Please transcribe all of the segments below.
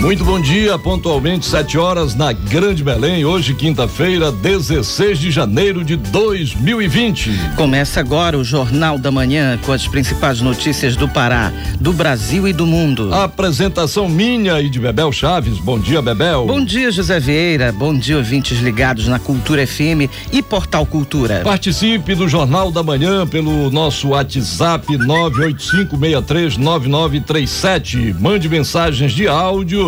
Muito bom dia, pontualmente 7 horas na Grande Belém, hoje quinta-feira, 16 de janeiro de 2020. Começa agora o Jornal da Manhã com as principais notícias do Pará, do Brasil e do mundo. A apresentação minha e de Bebel Chaves. Bom dia, Bebel. Bom dia, José Vieira. Bom dia, ouvintes ligados na Cultura FM e Portal Cultura. Participe do Jornal da Manhã pelo nosso WhatsApp 985639937. Mande mensagens de áudio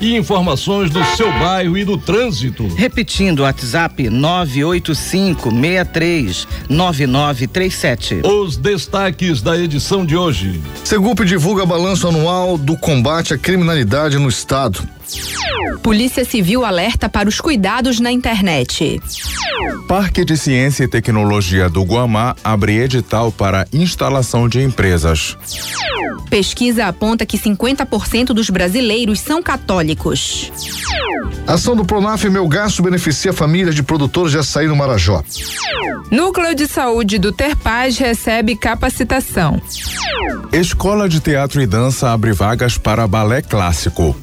e informações do seu bairro e do trânsito. Repetindo, WhatsApp 985639937. Os destaques da edição de hoje. Segup divulga balanço anual do combate à criminalidade no estado. Polícia Civil alerta para os cuidados na internet. Parque de Ciência e Tecnologia do Guamá abre edital para instalação de empresas. Pesquisa aponta que 50% dos brasileiros são católicos. Ação do Pronaf Meu Gasto beneficia famílias de produtores de açaí no Marajó. Núcleo de Saúde do Terpaz recebe capacitação. Escola de Teatro e Dança abre vagas para balé clássico.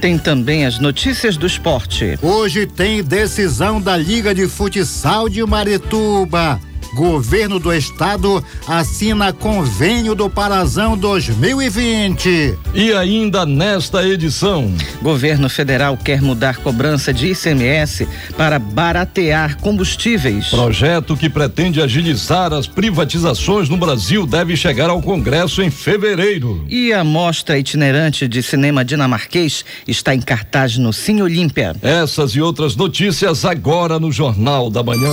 Tem também as notícias do esporte. Hoje tem decisão da Liga de Futsal de Marituba. Governo do Estado assina convênio do Parazão 2020. E ainda nesta edição, Governo federal quer mudar cobrança de ICMS para baratear combustíveis. projeto que pretende agilizar as privatizações no Brasil deve chegar ao Congresso em fevereiro. E a mostra itinerante de cinema dinamarquês está em cartaz no Cine Olímpia. Essas e outras notícias agora no Jornal da Manhã.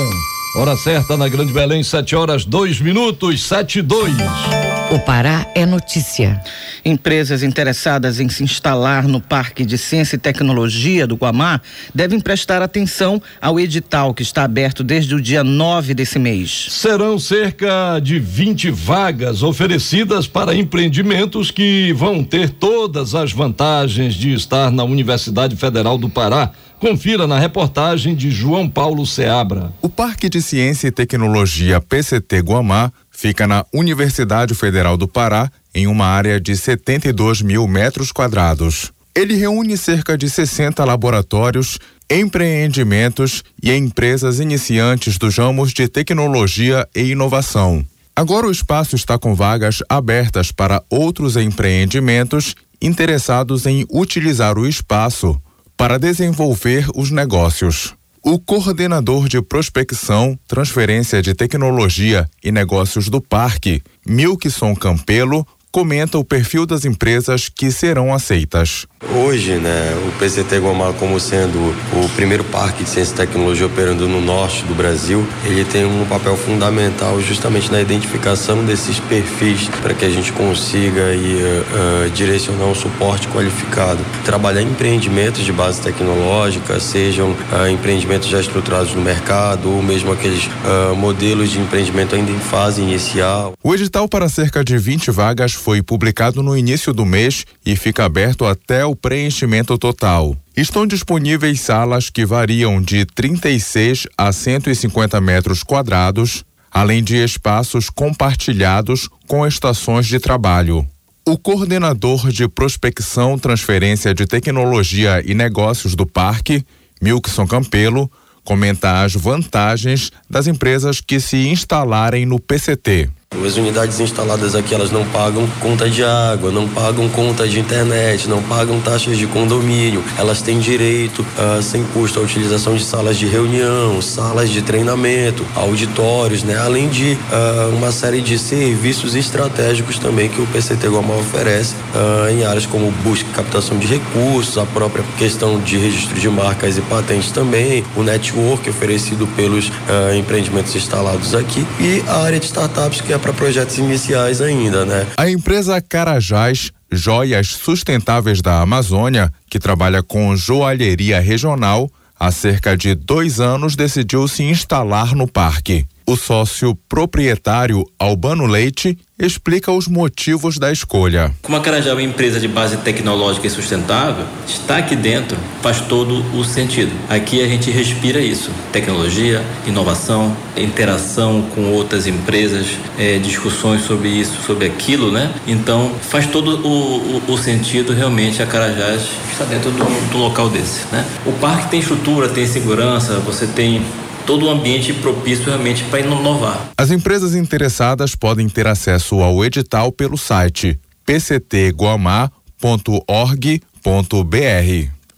Hora certa na Grande Belém, 7 horas 2 minutos, 7 e 2. O Pará é notícia. Empresas interessadas em se instalar no Parque de Ciência e Tecnologia do Guamá devem prestar atenção ao edital que está aberto desde o dia 9 desse mês. Serão cerca de 20 vagas oferecidas para empreendimentos que vão ter todas as vantagens de estar na Universidade Federal do Pará. Confira na reportagem de João Paulo Seabra. O Parque de Ciência e Tecnologia PCT Guamá fica na Universidade Federal do Pará, em uma área de 72 mil metros quadrados. Ele reúne cerca de 60 laboratórios, empreendimentos e empresas iniciantes dos ramos de tecnologia e inovação. Agora o espaço está com vagas abertas para outros empreendimentos interessados em utilizar o espaço para desenvolver os negócios. O coordenador de prospecção, transferência de tecnologia e negócios do parque, Milkson Campelo, comenta o perfil das empresas que serão aceitas. Hoje, né, o PCT Guamá, como sendo o primeiro parque de ciência e tecnologia operando no norte do Brasil, ele tem um papel fundamental justamente na identificação desses perfis para que a gente consiga aí, uh, uh, direcionar um suporte qualificado. Trabalhar em empreendimentos de base tecnológica, sejam uh, empreendimentos já estruturados no mercado ou mesmo aqueles modelos de empreendimento ainda em fase inicial. O edital para cerca de 20 vagas foi publicado no início do mês e fica aberto até o preenchimento total. Estão disponíveis salas que variam de 36 a 150 metros quadrados, além de espaços compartilhados com estações de trabalho. O coordenador de prospecção, transferência de tecnologia e negócios do parque, Milkson Campelo, comenta as vantagens das empresas que se instalarem no PCT. As unidades instaladas aqui, elas não pagam conta de água, não pagam conta de internet, não pagam taxas de condomínio. Elas têm direito, uh, sem custo, à utilização de salas de reunião, salas de treinamento, auditórios, né? Além de uh, uma série de serviços estratégicos também que o PCT Guamá oferece uh, em áreas como busca e captação de recursos, a própria questão de registro de marcas e patentes também, o network oferecido pelos empreendimentos instalados aqui e a área de startups que é para projetos iniciais ainda, né? A empresa Carajás Joias Sustentáveis da Amazônia, que trabalha com joalheria regional, há cerca de dois anos decidiu se instalar no parque. O sócio proprietário Albano Leite explica os motivos da escolha. Como a Carajá é uma empresa de base tecnológica e sustentável, estar aqui dentro faz todo o sentido. Aqui a gente respira isso: tecnologia, inovação, interação com outras empresas, é, discussões sobre isso, sobre aquilo, né? Então faz todo o, o, o sentido realmente a Carajás estar dentro do, do local desse, né? O parque tem estrutura, tem segurança, você tem todo o ambiente propício realmente para inovar. As empresas interessadas podem ter acesso ao edital pelo site pctguamá.org.br.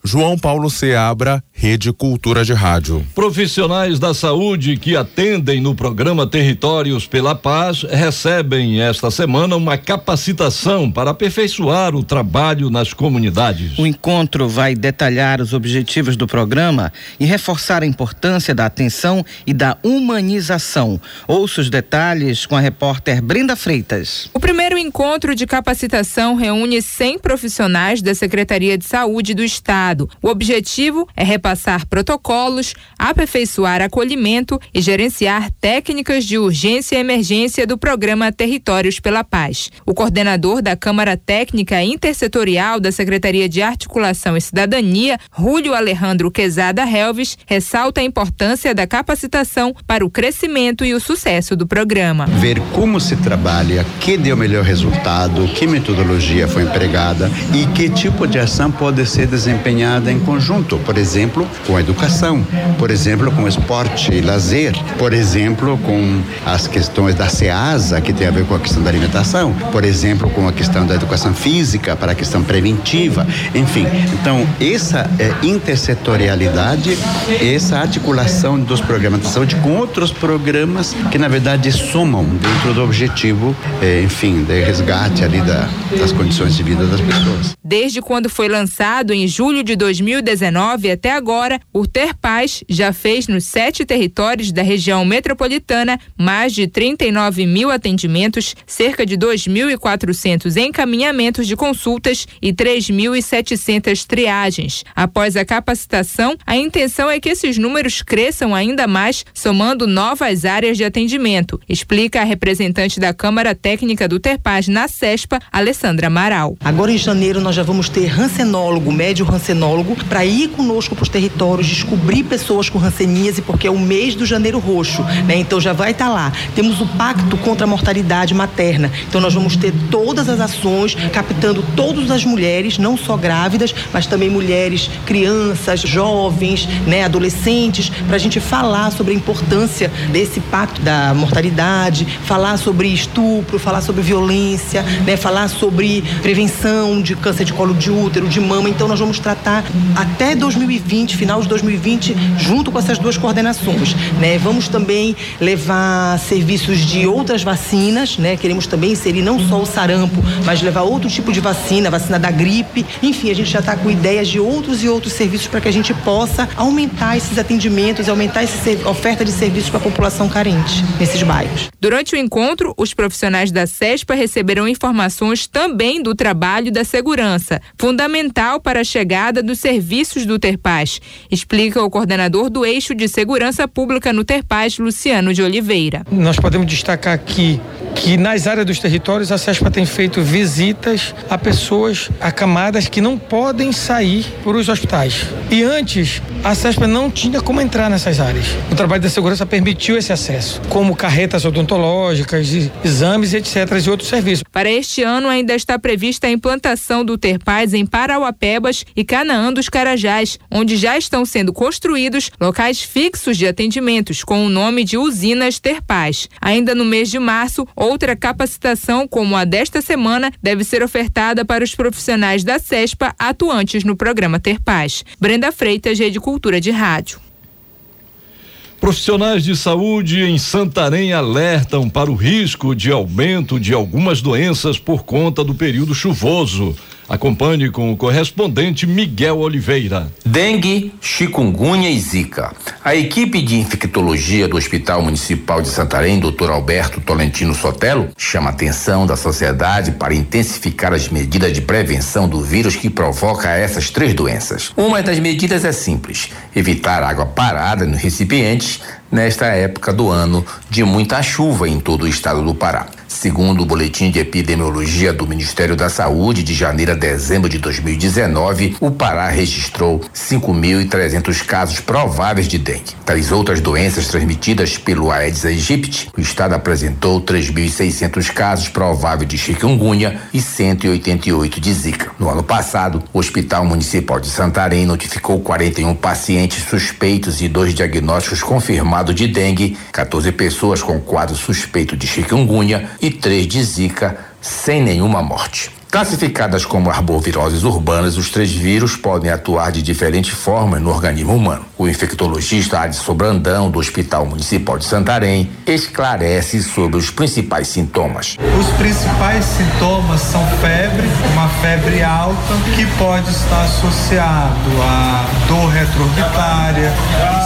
João Paulo Seabra, Rede Cultura de Rádio. Profissionais da saúde que atendem no programa Territórios pela Paz recebem esta semana uma capacitação para aperfeiçoar o trabalho nas comunidades. O encontro vai detalhar os objetivos do programa e reforçar a importância da atenção e da humanização. Ouça os detalhes com a repórter Brenda Freitas. O primeiro encontro de capacitação reúne 100 profissionais da Secretaria de Saúde do Estado. O objetivo é repassar protocolos, aperfeiçoar acolhimento e gerenciar técnicas de urgência e emergência do programa Territórios pela Paz. O coordenador da Câmara Técnica Intersetorial da Secretaria de Articulação e Cidadania, Rúlio Alejandro Quezada Helves, ressalta a importância da capacitação para o crescimento e o sucesso do programa. Ver como se trabalha, que deu melhor resultado, que metodologia foi empregada e que tipo de ação pode ser desempenhada em conjunto, por exemplo, com a educação, por exemplo, com esporte e lazer, por exemplo, com as questões da SEASA, que tem a ver com a questão da alimentação, por exemplo, com a questão da educação física para a questão preventiva, enfim. Então, essa é, intersetorialidade, essa articulação dos programas de saúde com outros programas que, na verdade, somam dentro do objetivo, é, enfim, de resgate ali da, das condições de vida das pessoas. Desde quando foi lançado em julho de 2019 até agora, o Ter Paz já fez nos sete territórios da região metropolitana mais de 39 mil atendimentos, cerca de 2.400 encaminhamentos de consultas e 3.700 triagens. Após a capacitação, a intenção é que esses números cresçam ainda mais, somando novas áreas de atendimento, explica a representante da Câmara Técnica do Terpaz na CESPA, Alessandra Amaral. Agora em janeiro nós já vamos ter rancenólogo, médio rancenólogo para ir conosco para os territórios, descobrir pessoas com ranceníase, porque é o mês do janeiro roxo, né? Então já vai estar tá lá. Temos o pacto contra a mortalidade materna. Então nós vamos ter todas as ações captando todas as mulheres, não só grávidas, mas também mulheres, crianças, jovens, né, adolescentes, para a gente falar sobre a importância desse pacto da mortalidade, falar sobre estupro, falar sobre violência, né, falar sobre prevenção de câncer de colo de útero, de mama. Então nós vamos tratar até 2020, final de 2020, junto com essas duas coordenações. Né? Vamos também levar serviços de outras vacinas, né? Queremos também inserir não só o sarampo, mas levar outro tipo de vacina, vacina da gripe. Enfim, a gente já está com ideias de outros e outros serviços para que a gente possa aumentar esses atendimentos, aumentar essa oferta de serviços para a população carente nesses bairros. Durante o encontro, os profissionais da CESPA receberão informações também do trabalho da segurança, fundamental para a chegada dos serviços do Terpaz, explica o coordenador do eixo de segurança pública no Terpaz, Luciano de Oliveira. Nós podemos destacar aqui que nas áreas dos territórios a CESPA tem feito visitas a pessoas acamadas que não podem sair para os hospitais. E antes, a CESPA não tinha como entrar nessas áreas. O trabalho da segurança permitiu esse acesso, como carretas odontológicas, exames, etc. e outros serviços. Para este ano ainda está prevista a implantação do Terpaz em Parauapebas e Canaã dos Carajás, onde já estão sendo construídos locais fixos de atendimentos com o nome de usinas Terpaz. Ainda no mês de março, outra capacitação como a desta semana deve ser ofertada para os profissionais da CESPA atuantes no programa Terpaz. Brenda Freitas, Rede Cultura de Rádio. Profissionais de saúde em Santarém alertam para o risco de aumento de algumas doenças por conta do período chuvoso. Acompanhe com o correspondente Miguel Oliveira. Dengue, chikungunya e zika. A equipe de infectologia do Hospital Municipal de Santarém, Dr. Alberto Tolentino Sotelo, chama a atenção da sociedade para intensificar as medidas de prevenção do vírus que provoca essas três doenças. Uma das medidas é simples: evitar água parada nos recipientes nesta época do ano de muita chuva em todo o estado do Pará. Segundo o boletim de epidemiologia do Ministério da Saúde de janeiro a dezembro de 2019, o Pará registrou 5.300 casos prováveis de dengue. Das outras doenças transmitidas pelo Aedes aegypti, o estado apresentou 3.600 casos prováveis de chikungunya e 188 de zika. No ano passado, o Hospital Municipal de Santarém notificou 41 pacientes suspeitos e dois diagnósticos confirmados de dengue, 14 pessoas com quadro suspeito de chikungunya e três de zika, sem nenhuma morte. Classificadas como arboviroses urbanas, os três vírus podem atuar de diferentes formas no organismo humano. O infectologista Adson Brandão, do Hospital Municipal de Santarém, esclarece sobre os principais sintomas. Os principais sintomas são febre, uma febre alta, que pode estar associado a dor retroorbitária,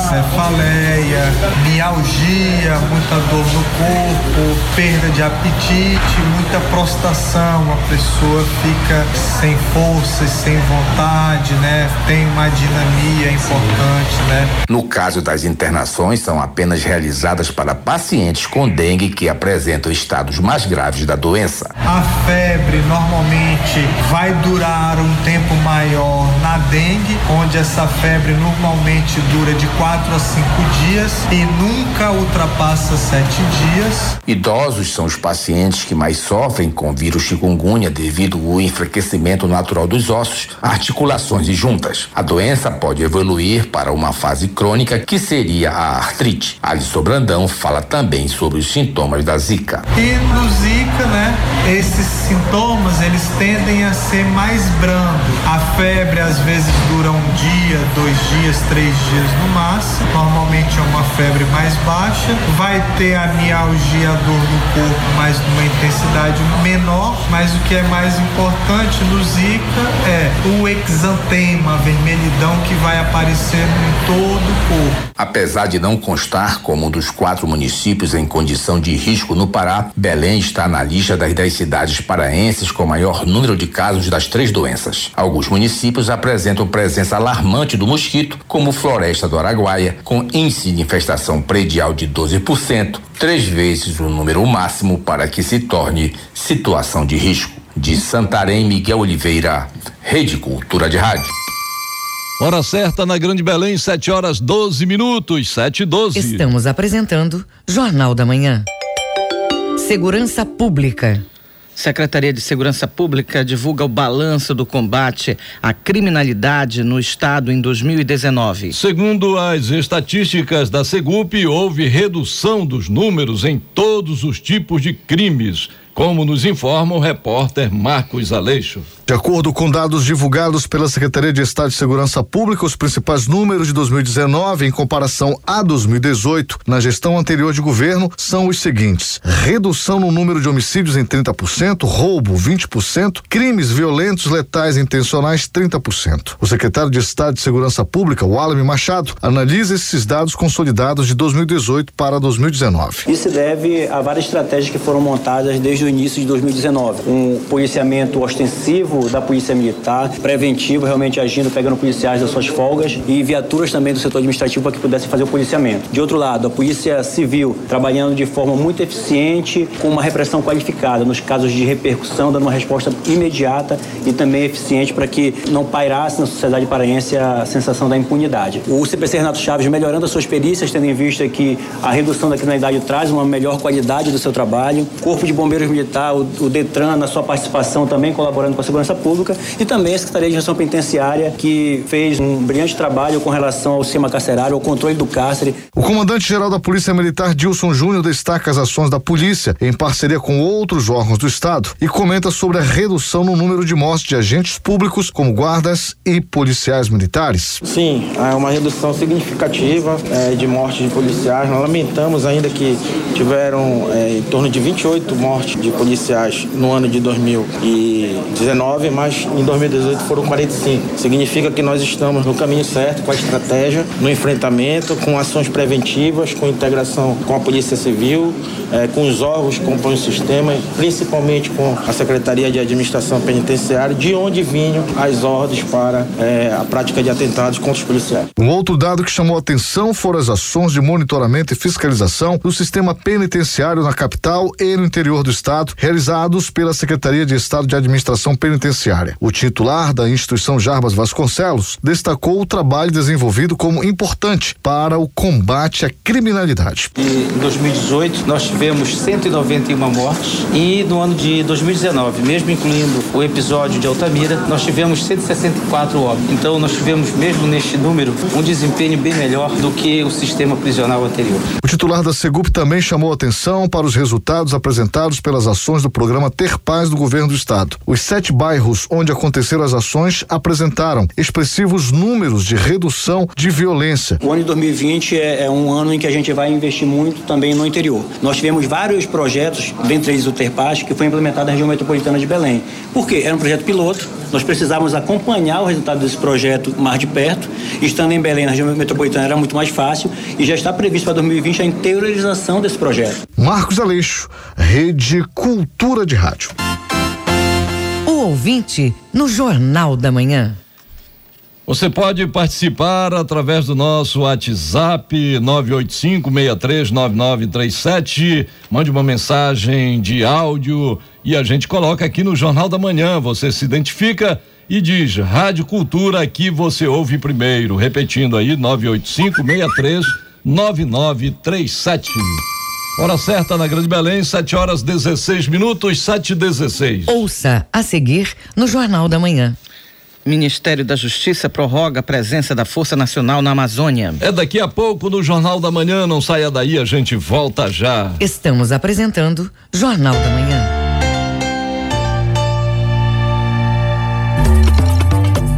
cefaleia, mialgia, muita dor no corpo, perda de apetite, muita prostração, a pessoa fica sem força, sem vontade, né? Tem uma dinamia importante, né? No caso das internações, são apenas realizadas para pacientes com dengue que apresentam estados mais graves da doença. A febre normalmente vai durar um tempo maior na dengue, onde essa febre normalmente dura de quatro a cinco dias e nunca ultrapassa sete dias. Idosos são os pacientes que mais sofrem com vírus chikungunya devido ao enfraquecimento natural dos ossos, articulações e juntas. A doença pode evoluir para uma fase crônica que seria a artrite. Alisson Brandão fala também sobre os sintomas da zika. E no zika, né, esses sintomas eles tendem a ser mais brando. A febre às vezes dura um dia, dois dias, três dias no máximo. Normalmente é uma febre mais baixa. Vai ter a mialgia, a dor no corpo, mas numa intensidade menor. Mas o que é mais importante no zika é o exantema, a vermelhidão que vai aparecer em todo o corpo. Apesar de não constar como um dos quatro municípios em condição de risco no Pará, Belém está na lista das dez cidades paraenses com maior número de casos das três doenças. Alguns municípios apresentam presença alarmante do mosquito, como Floresta do Araguaia, com índice de infestação predial de 12%, três vezes o número máximo para que se torne situação de risco. De Santarém, Miguel Oliveira, Rede Cultura de Rádio. Hora certa na Grande Belém, 7 horas 12 minutos, 7 e 12. Estamos apresentando Jornal da Manhã. Segurança Pública. Secretaria de Segurança Pública divulga o balanço do combate à criminalidade no estado em 2019. Segundo as estatísticas da Segup, houve redução dos números em todos os tipos de crimes como nos informa o repórter Marcos Aleixo. De acordo com dados divulgados pela Secretaria de Estado de Segurança Pública, os principais números de 2019 em comparação a 2018 na gestão anterior de governo são os seguintes: redução no número de homicídios em 30%, roubo 20%, crimes violentos letais intencionais 30%. O secretário de Estado de Segurança Pública, Wallace Machado, analisa esses dados consolidados de 2018 para 2019. Isso deve a várias estratégias que foram montadas desde o início de 2019. Um policiamento ostensivo da Polícia Militar, preventivo, realmente agindo, pegando policiais das suas folgas e viaturas também do setor administrativo para que pudessem fazer o policiamento. De outro lado, a Polícia Civil trabalhando de forma muito eficiente, com uma repressão qualificada nos casos de repercussão, dando uma resposta imediata e também eficiente para que não pairasse na sociedade paraense a sensação da impunidade. O CPC Renato Chaves melhorando as suas perícias, tendo em vista que a redução da criminalidade traz uma melhor qualidade do seu trabalho. Corpo de Bombeiros Militar, o, o Detran, na sua participação, também colaborando com a segurança pública, e também a Secretaria de Gestão Penitenciária, que fez um brilhante trabalho com relação ao sistema carcerário, ao controle do cárcere. O comandante-geral da Polícia Militar, Dilson Júnior, destaca as ações da polícia em parceria com outros órgãos do Estado e comenta sobre a redução no número de mortes de agentes públicos, como guardas e policiais militares. Sim, é uma redução significativa é, de mortes de policiais. Nós lamentamos ainda que tiveram é, em torno de 28 mortes de policiais no ano de 2019 2019, mas em 2018 foram 45. Significa que nós estamos no caminho certo, com a estratégia, no enfrentamento, com ações preventivas, com integração com a Polícia Civil, eh, com os órgãos que compõem o sistema, principalmente com a Secretaria de Administração Penitenciária, de onde vinham as ordens para eh, a prática de atentados contra os policiais. Um outro dado que chamou atenção foram as ações de monitoramento e fiscalização do sistema penitenciário na capital e no interior do estado, realizados pela Secretaria de Estado de Administração Penitenciária. O titular da instituição Jarbas Vasconcelos destacou o trabalho desenvolvido como importante para o combate à criminalidade. E em 2018 nós tivemos 191 mortes e no ano de 2019, mesmo incluindo o episódio de Altamira, nós tivemos 164 óbitos. Então nós tivemos mesmo neste número um desempenho bem melhor do que o sistema prisional anterior. O titular da Segup também chamou atenção para os resultados apresentados pelas ações do programa Ter Paz do governo do estado. Os sete bairros onde aconteceram as ações apresentaram expressivos números de redução de violência. O ano de 2020 é, é um ano em que a gente vai investir muito também no interior. Nós tivemos vários projetos, dentre eles o Ter Paz, que foi implementado na região metropolitana de Belém. Por quê? Era um projeto piloto, nós precisávamos acompanhar o resultado desse projeto mais de perto. Estando em Belém, na região metropolitana, era muito mais fácil e já está previsto para 2020 a interiorização desse projeto. Marcos Aleixo, Rede Cultura de Rádio. Ouvinte no Jornal da Manhã. Você pode participar através do nosso WhatsApp 985639937. Mande uma mensagem de áudio e a gente coloca aqui no Jornal da Manhã. Você se identifica e diz Rádio Cultura aqui você ouve primeiro. Repetindo aí 985639937. Hora certa na Grande Belém, 7 horas 16 minutos, 7 e 16. Ouça a seguir no Jornal da Manhã. Ministério da Justiça prorroga a presença da Força Nacional na Amazônia. É daqui a pouco no Jornal da Manhã, não saia daí, a gente volta já. Estamos apresentando Jornal da Manhã.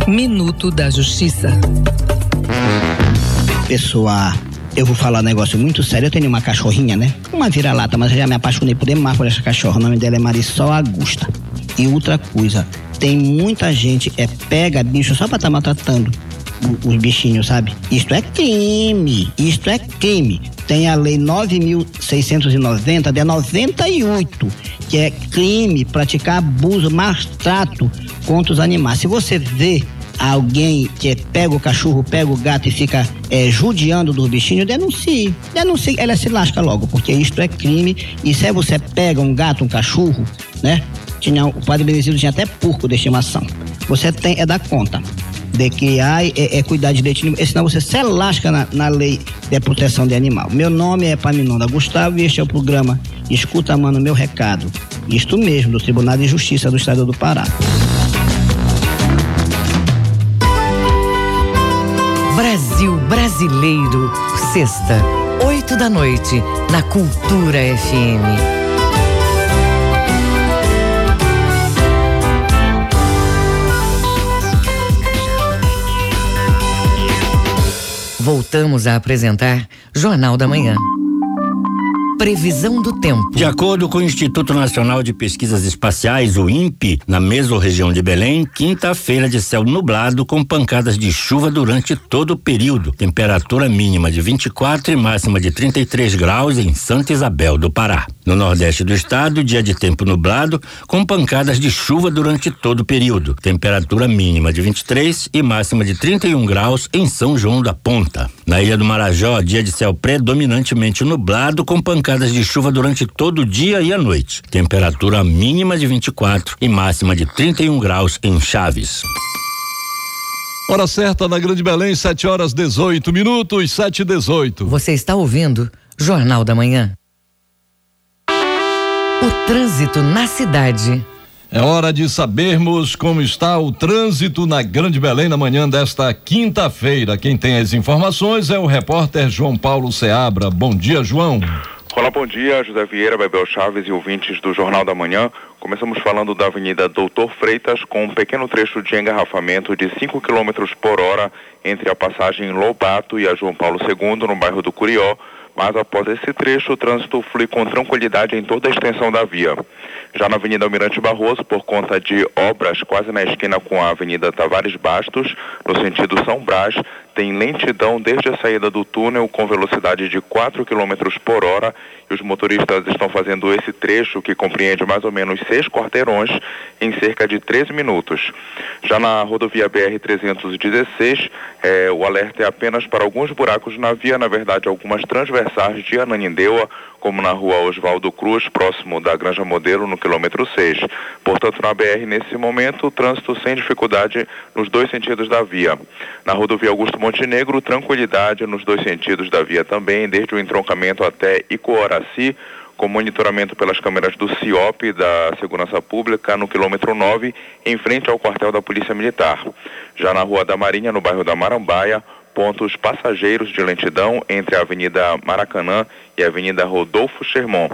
Minuto da Justiça. Pessoa, eu vou falar um negócio muito sério. Eu tenho uma cachorrinha, né? Uma vira-lata, mas eu já me apaixonei por demais por essa cachorra. O nome dela é Marisol Augusta. E outra coisa, tem muita gente é pega bicho só pra estar tá maltratando os bichinhos, sabe? Isto é crime, isto é crime. Tem a lei 9.690 de 98, que é crime praticar abuso, maltrato contra os animais. Se você vê alguém que pega o cachorro, pega o gato e fica é, judiando do bichinho, denuncie. Denuncie, ela se lasca logo, porque isto é crime. E se você pega um gato, um cachorro, né? tinha, o padre Benedito tinha até porco de estimação. Você tem é dar conta de criar é, é cuidar direitinho, senão você se lasca na, na lei de proteção de animal. Meu nome é Paminonda Gustavo e este é o programa Escuta, Mano, Meu Recado. Isto mesmo, do Tribunal de Justiça do Estado do Pará. Brasil Brasileiro, sexta, oito da noite, na Cultura FM. Voltamos a apresentar Jornal da Manhã. Previsão do tempo. De acordo com o Instituto Nacional de Pesquisas Espaciais, o INPE, na mesorregião de Belém, quinta-feira de céu nublado com pancadas de chuva durante todo o período. Temperatura mínima de 24 e máxima de 33 graus em Santa Isabel do Pará. No nordeste do estado, dia de tempo nublado com pancadas de chuva durante todo o período. Temperatura mínima de 23 e máxima de 31 graus em São João da Ponta. Na Ilha do Marajó, dia de céu predominantemente nublado com pancadas pancadas de chuva durante todo o dia e a noite. Temperatura mínima de 24 e máxima de 31 graus em Chaves. Hora certa na Grande Belém, 7 horas 18 minutos, 7 e 18. Você está ouvindo Jornal da Manhã. O trânsito na cidade. É hora de sabermos como está o trânsito na Grande Belém na manhã desta quinta-feira. Quem tem as informações é o repórter João Paulo Seabra. Bom dia, João. Olá, bom dia, José Vieira, Bebel Chaves e ouvintes do Jornal da Manhã. Começamos falando da Avenida Doutor Freitas, com um pequeno trecho de engarrafamento de 5 km por hora entre a passagem Lobato e a João Paulo II, no bairro do Curió. Mas após esse trecho, o trânsito flui com tranquilidade em toda a extensão da via. Já na Avenida Almirante Barroso, por conta de obras quase na esquina com a Avenida Tavares Bastos, no sentido São Brás, tem lentidão desde a saída do túnel com velocidade de 4 km por hora e os motoristas estão fazendo esse trecho que compreende mais ou menos seis quarteirões em cerca de 13 minutos. Já na rodovia BR-316, eh, o alerta é apenas para alguns buracos na via, na verdade algumas transversais de Ananindeua, como na rua Oswaldo Cruz, próximo da Granja Modelo, no quilômetro 6. Portanto, na BR, nesse momento, o trânsito sem dificuldade nos dois sentidos da via. Na rodovia Augusto Montenegro, tranquilidade nos dois sentidos da via também, desde o entroncamento até Icoaraci, com monitoramento pelas câmeras do CIOP da Segurança Pública no quilômetro 9, em frente ao quartel da Polícia Militar. Já na Rua da Marinha, no bairro da Marambaia, pontos passageiros de lentidão entre a Avenida Maracanã e a Avenida Rodolfo Sherman.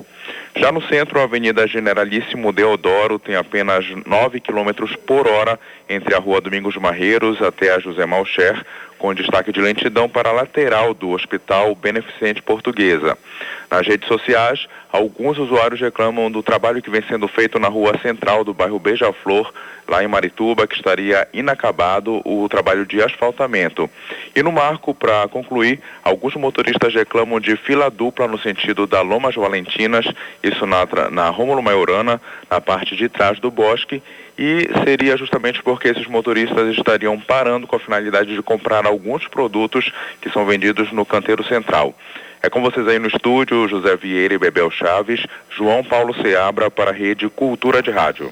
Já no centro, a Avenida Generalíssimo Deodoro tem apenas 9 km por hora entre a Rua Domingos Marreiros até a José Malcher, com destaque de lentidão para a lateral do Hospital Beneficente Portuguesa. Nas redes sociais, alguns usuários reclamam do trabalho que vem sendo feito na rua central do bairro Beija-Flor, lá em Marituba, que estaria inacabado o trabalho de asfaltamento. E no marco, para concluir, alguns motoristas reclamam de fila dupla no sentido da Lomas Valentinas, isso na, na Rômulo Maiorana, na parte de trás do bosque, e seria justamente porque esses motoristas estariam parando com a finalidade de comprar alguns produtos que são vendidos no canteiro central. É com vocês aí no estúdio, José Vieira e Bebel Chaves, João Paulo Seabra para a Rede Cultura de Rádio.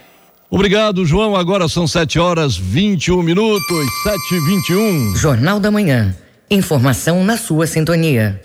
Obrigado, João. Agora são 7 horas 21 minutos, 7 e 21 Jornal da Manhã. Informação na sua sintonia.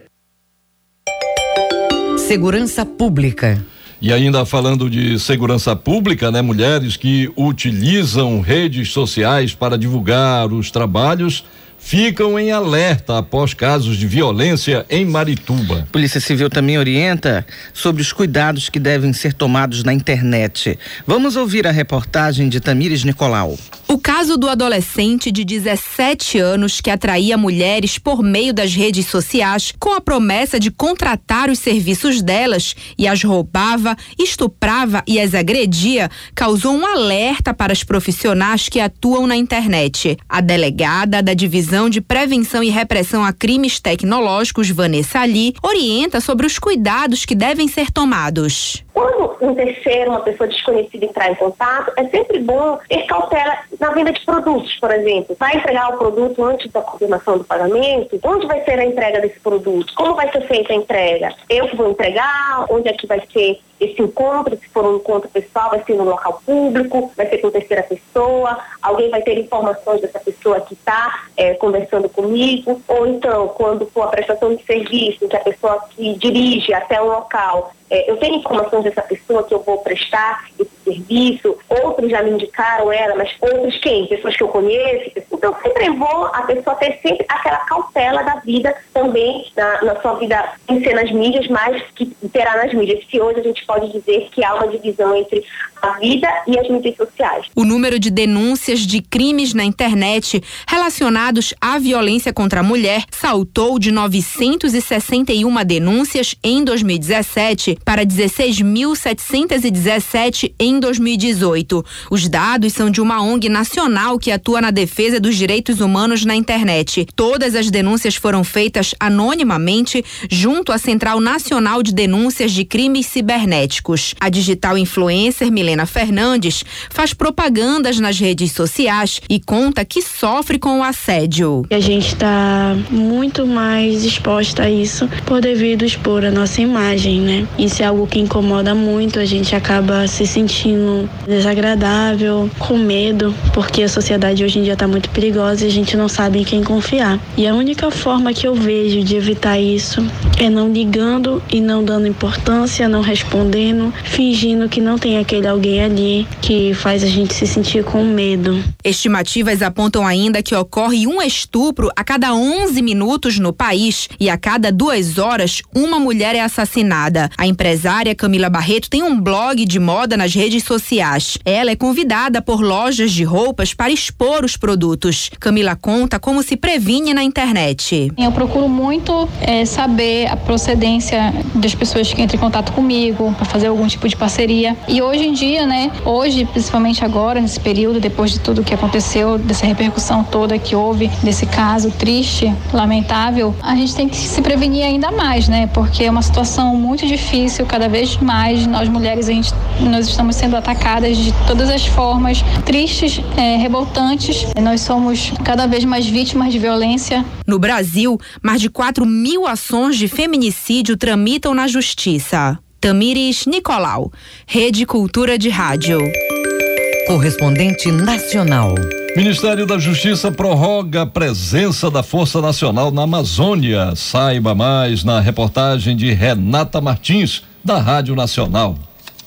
Segurança Pública. E ainda falando de segurança pública, né? Mulheres que utilizam redes sociais para divulgar os trabalhos ficam em alerta após casos de violência em Marituba. Polícia Civil também orienta sobre os cuidados que devem ser tomados na internet. Vamos ouvir a reportagem de Tamires Nicolau. O caso do adolescente de 17 anos que atraía mulheres por meio das redes sociais com a promessa de contratar os serviços delas e as roubava, estuprava e as agredia causou um alerta para as profissionais que atuam na internet. A delegada da divisão Divisão de Prevenção e Repressão a Crimes Tecnológicos, Vanessa Ali, orienta sobre os cuidados que devem ser tomados. Quando um terceiro, uma pessoa desconhecida entrar em contato, é sempre bom ter cautela na venda de produtos, por exemplo. Vai entregar o produto antes da confirmação do pagamento? Onde vai ser a entrega desse produto? Como vai ser feita a entrega? Eu que vou entregar? Onde é que vai ser esse encontro, se for um encontro pessoal, vai ser no local público, vai ser com terceira pessoa, alguém vai ter informações dessa pessoa que está é, conversando comigo, ou então, quando for a prestação de serviço, que a pessoa que dirige até um local é, eu tenho informações dessa pessoa que eu vou prestar esse serviço, outros já me indicaram ela, mas outros quem? Pessoas que eu conheço. Então, sempre bom a pessoa ter sempre aquela cautela da vida também na, na sua vida em ser nas mídias, mas que terá nas mídias. Se hoje a gente pode dizer que há uma divisão entre a vida e as mídias sociais. O número de denúncias de crimes na internet relacionados à violência contra a mulher saltou de 961 denúncias em 2017 para 16.717 em 2018. Os dados são de uma ONG nacional que atua na defesa dos direitos humanos na internet. Todas as denúncias foram feitas anonimamente junto à Central Nacional de Denúncias de Crimes Cibernéticos. A digital influencer Milena Fernandes faz propagandas nas redes sociais e conta que sofre com o assédio. A gente está muito mais exposta a isso por devido expor a nossa imagem, né? Isso é algo que incomoda muito, a gente acaba se sentindo desagradável, com medo, porque a sociedade hoje em dia está muito perigosa e a gente não sabe em quem confiar. E a única forma que eu vejo de evitar isso é não ligando e não dando importância, não respondendo, fingindo que não tem aquele alguém ali que faz a gente se sentir com medo. Estimativas apontam ainda que ocorre um estupro a cada 11 minutos no país e a cada duas horas uma mulher é assassinada. A empresária Camila Barreto tem um blog de moda nas redes sociais. Ela é convidada por lojas de roupas para expor os produtos. Camila conta como se previne na internet. Eu procuro muito é, saber a procedência das pessoas que entram em contato comigo para fazer algum tipo de parceria. E hoje em dia, né, hoje, principalmente agora, nesse período, depois de tudo que aconteceu, dessa repercussão toda que houve, desse caso triste, lamentável, a gente tem que se prevenir ainda mais, né? Porque é uma situação muito difícil, cada vez mais nós mulheres a gente, nós estamos sendo atacadas de todas as formas, tristes, é, revoltantes. Nós somos cada vez mais vítimas de violência. No Brasil, mais de 4 mil ações de feminicídio tramitam na justiça. Tamires Nicolau, Rede Cultura de Rádio. Correspondente nacional. Ministério da Justiça prorroga a presença da Força Nacional na Amazônia. Saiba mais na reportagem de Renata Martins, da Rádio Nacional.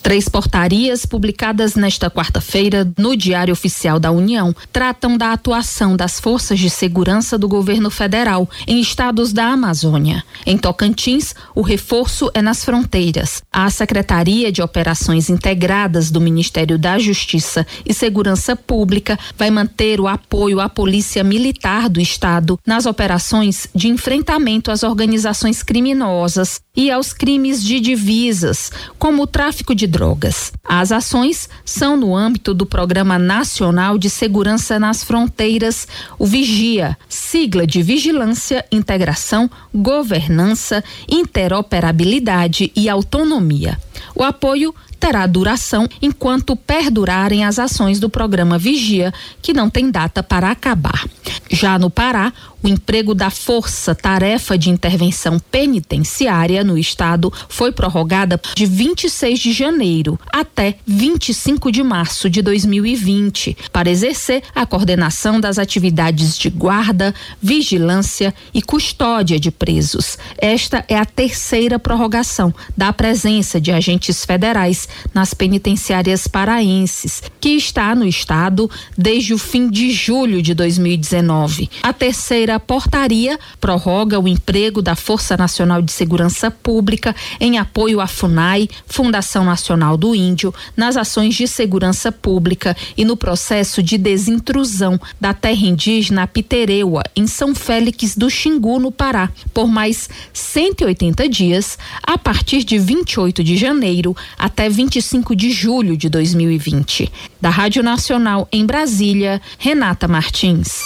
Três portarias publicadas nesta quarta-feira no Diário Oficial da União tratam da atuação das forças de segurança do governo federal em estados da Amazônia. Em Tocantins, o reforço é nas fronteiras. A Secretaria de Operações Integradas do Ministério da Justiça e Segurança Pública vai manter o apoio à Polícia Militar do Estado nas operações de enfrentamento às organizações criminosas e aos crimes de divisas, como o tráfico de drogas. As ações são no âmbito do Programa Nacional de Segurança nas Fronteiras, o Vigia, sigla de Vigilância, Integração, Governança, Interoperabilidade e Autonomia. O apoio terá duração enquanto perdurarem as ações do programa Vigia, que não tem data para acabar. Já no Pará, o emprego da Força Tarefa de Intervenção Penitenciária no Estado foi prorrogada de 26 de janeiro até 25 de março de 2020, para exercer a coordenação das atividades de guarda, vigilância e custódia de presos. Esta é a terceira prorrogação da presença de agentes federais nas penitenciárias paraenses, que está no Estado desde o fim de julho de 2019. A terceira terceira portaria prorroga o emprego da Força Nacional de Segurança Pública em apoio à FUNAI, Fundação Nacional do Índio, nas ações de segurança pública e no processo de desintrusão da terra indígena Pitereua, em São Félix do Xingu, no Pará, por mais 180 dias, a partir de 28 de janeiro até 25 de julho de 2020. Da Rádio Nacional em Brasília, Renata Martins.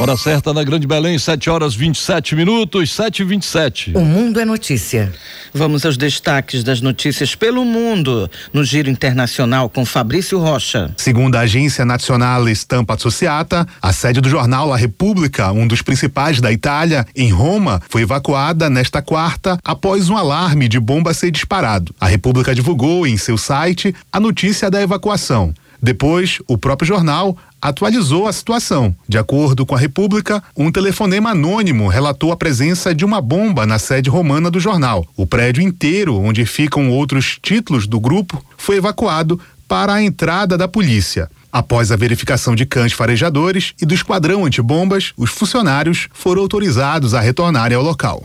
Hora certa na Grande Belém, 7 horas 27 minutos, 7 e 27 O mundo é notícia. Vamos aos destaques das notícias pelo mundo no Giro Internacional com Fabrício Rocha. Segundo a Agência Nacional Stampa Associata, a sede do jornal La Repubblica, um dos principais da Itália, em Roma, foi evacuada nesta quarta após um alarme de bomba ser disparado. A República divulgou em seu site a notícia da evacuação. Depois, o próprio jornal atualizou a situação. De acordo com a República, um telefonema anônimo relatou a presença de uma bomba na sede romana do jornal. O prédio inteiro, onde ficam outros títulos do grupo, foi evacuado para a entrada da polícia. Após a verificação de cães farejadores e do esquadrão antibombas, os funcionários foram autorizados a retornarem ao local.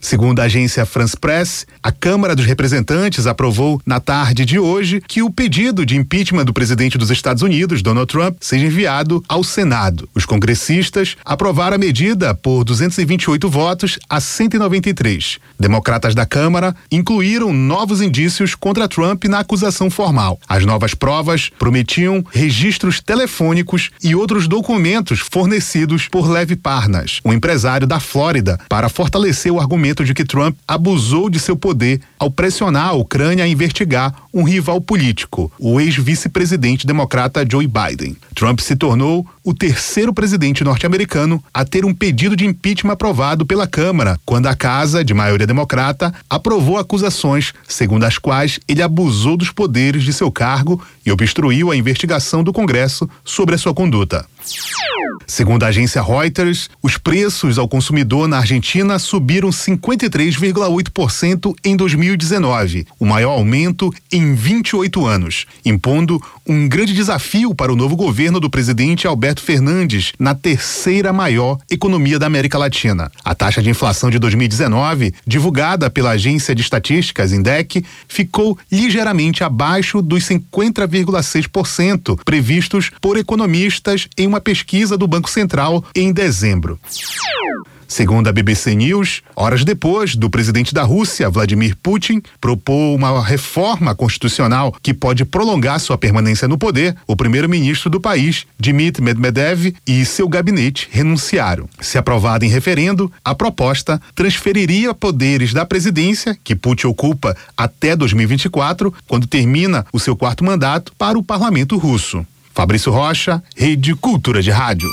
Segundo a agência France Press, a Câmara dos Representantes aprovou na tarde de hoje que o pedido de impeachment do presidente dos Estados Unidos, Donald Trump, seja enviado ao Senado. Os congressistas aprovaram a medida por 228 votos a 193. Democratas da Câmara incluíram novos indícios contra Trump na acusação formal. As novas provas prometiam registros telefônicos e outros documentos fornecidos por Levi Parnas, um empresário da Flórida, para fortalecer o argumento de que Trump abusou de seu poder ao pressionar a Ucrânia a investigar um rival político, o ex-vice-presidente democrata Joe Biden. Trump se tornou o terceiro presidente norte-americano a ter um pedido de impeachment aprovado pela Câmara, quando a Casa, de maioria democrata, aprovou acusações segundo as quais ele abusou dos poderes de seu cargo e obstruiu a investigação do Congresso sobre a sua conduta. Segundo a agência Reuters, os preços ao consumidor na Argentina subiram 53,8% em 2019, o maior aumento em 28 anos, impondo um grande desafio para o novo governo do presidente Alberto Fernandes na terceira maior economia da América Latina. A taxa de inflação de 2019, divulgada pela agência de estatísticas INDEC, ficou ligeiramente abaixo dos 50,6% previstos por economistas em uma pesquisa do Banco Central em dezembro. Segundo a BBC News, horas depois do presidente da Rússia, Vladimir Putin, propor uma reforma constitucional que pode prolongar sua permanência no poder, o primeiro-ministro do país, Dmitry Medvedev, e seu gabinete renunciaram. Se aprovada em referendo, a proposta transferiria poderes da presidência, que Putin ocupa até 2024, quando termina o seu quarto mandato, para o parlamento russo. Fabrício Rocha, Rede Cultura de Rádio.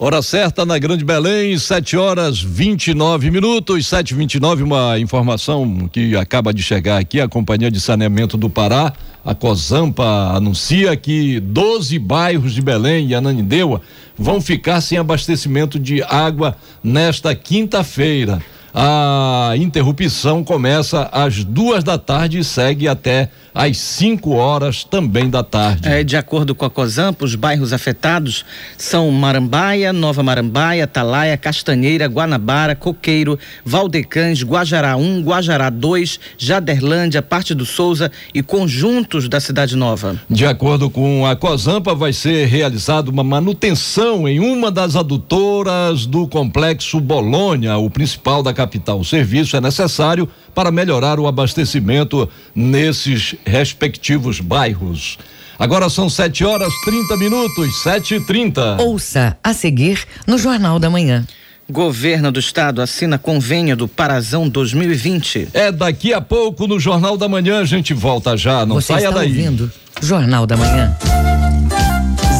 Hora certa na Grande Belém, 7 horas 29 minutos, 7 29 uma informação que acaba de chegar aqui, a Companhia de Saneamento do Pará, a Cozampa, anuncia que 12 bairros de Belém e Ananindeua vão ficar sem abastecimento de água nesta quinta-feira. A interrupção começa às duas da tarde e segue até às 5 horas também da tarde. É, de acordo com a COSAMP, os bairros afetados são Marambaia, Nova Marambaia, Talaia, Castanheira, Guanabara, Coqueiro, Valdecães, Guajará 1, Guajará 2, Jaderlândia, Parte do Souza e conjuntos da Cidade Nova. De acordo com a COSAMPA, vai ser realizada uma manutenção em uma das adutoras do complexo Bolônia, o principal da capital. O serviço é necessário para melhorar o abastecimento nesses respectivos bairros. Agora são 7 horas 30 minutos, 7 e 30 Ouça a seguir no Jornal da Manhã. Governo do Estado assina convênio do Parazão 2020. É daqui a pouco no Jornal da Manhã a gente volta já, não Você saia está daí. ouvindo Jornal da Manhã.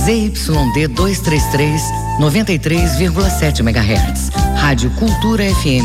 ZYD 233, 93,7 MHz. Rádio Cultura FM,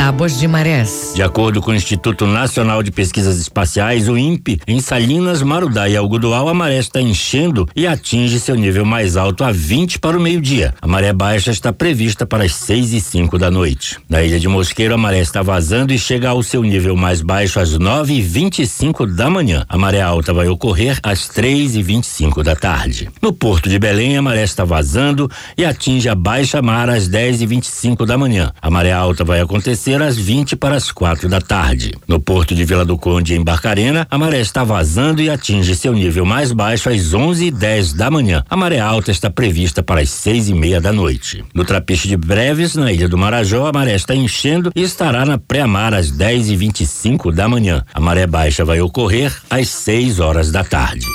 Tábuas de Marés. De acordo com o Instituto Nacional de Pesquisas Espaciais, o INPE, em Salinas, Marudá e Algodoal, a maré está enchendo e atinge seu nível mais alto a 20 para o meio-dia. A maré baixa está prevista para as 6 e 5 da noite. Na ilha de Mosqueiro, a maré está vazando e chega ao seu nível mais baixo às 9 e 25 da manhã. A maré alta vai ocorrer às 3 e 25 da tarde. No Porto de Belém, a maré está vazando e atinge a baixa mar às 10 e 25 da manhã. A maré alta vai acontecer às 20 para as quatro da tarde. No porto de Vila do Conde, em Barcarena, a maré está vazando e atinge seu nível mais baixo às 11 e 10 da manhã. A maré alta está prevista para as seis e meia da noite. No Trapiche de Breves, na Ilha do Marajó, a maré está enchendo e estará na pré-mar às 10 e 25 da manhã. A maré baixa vai ocorrer às 6 horas da tarde.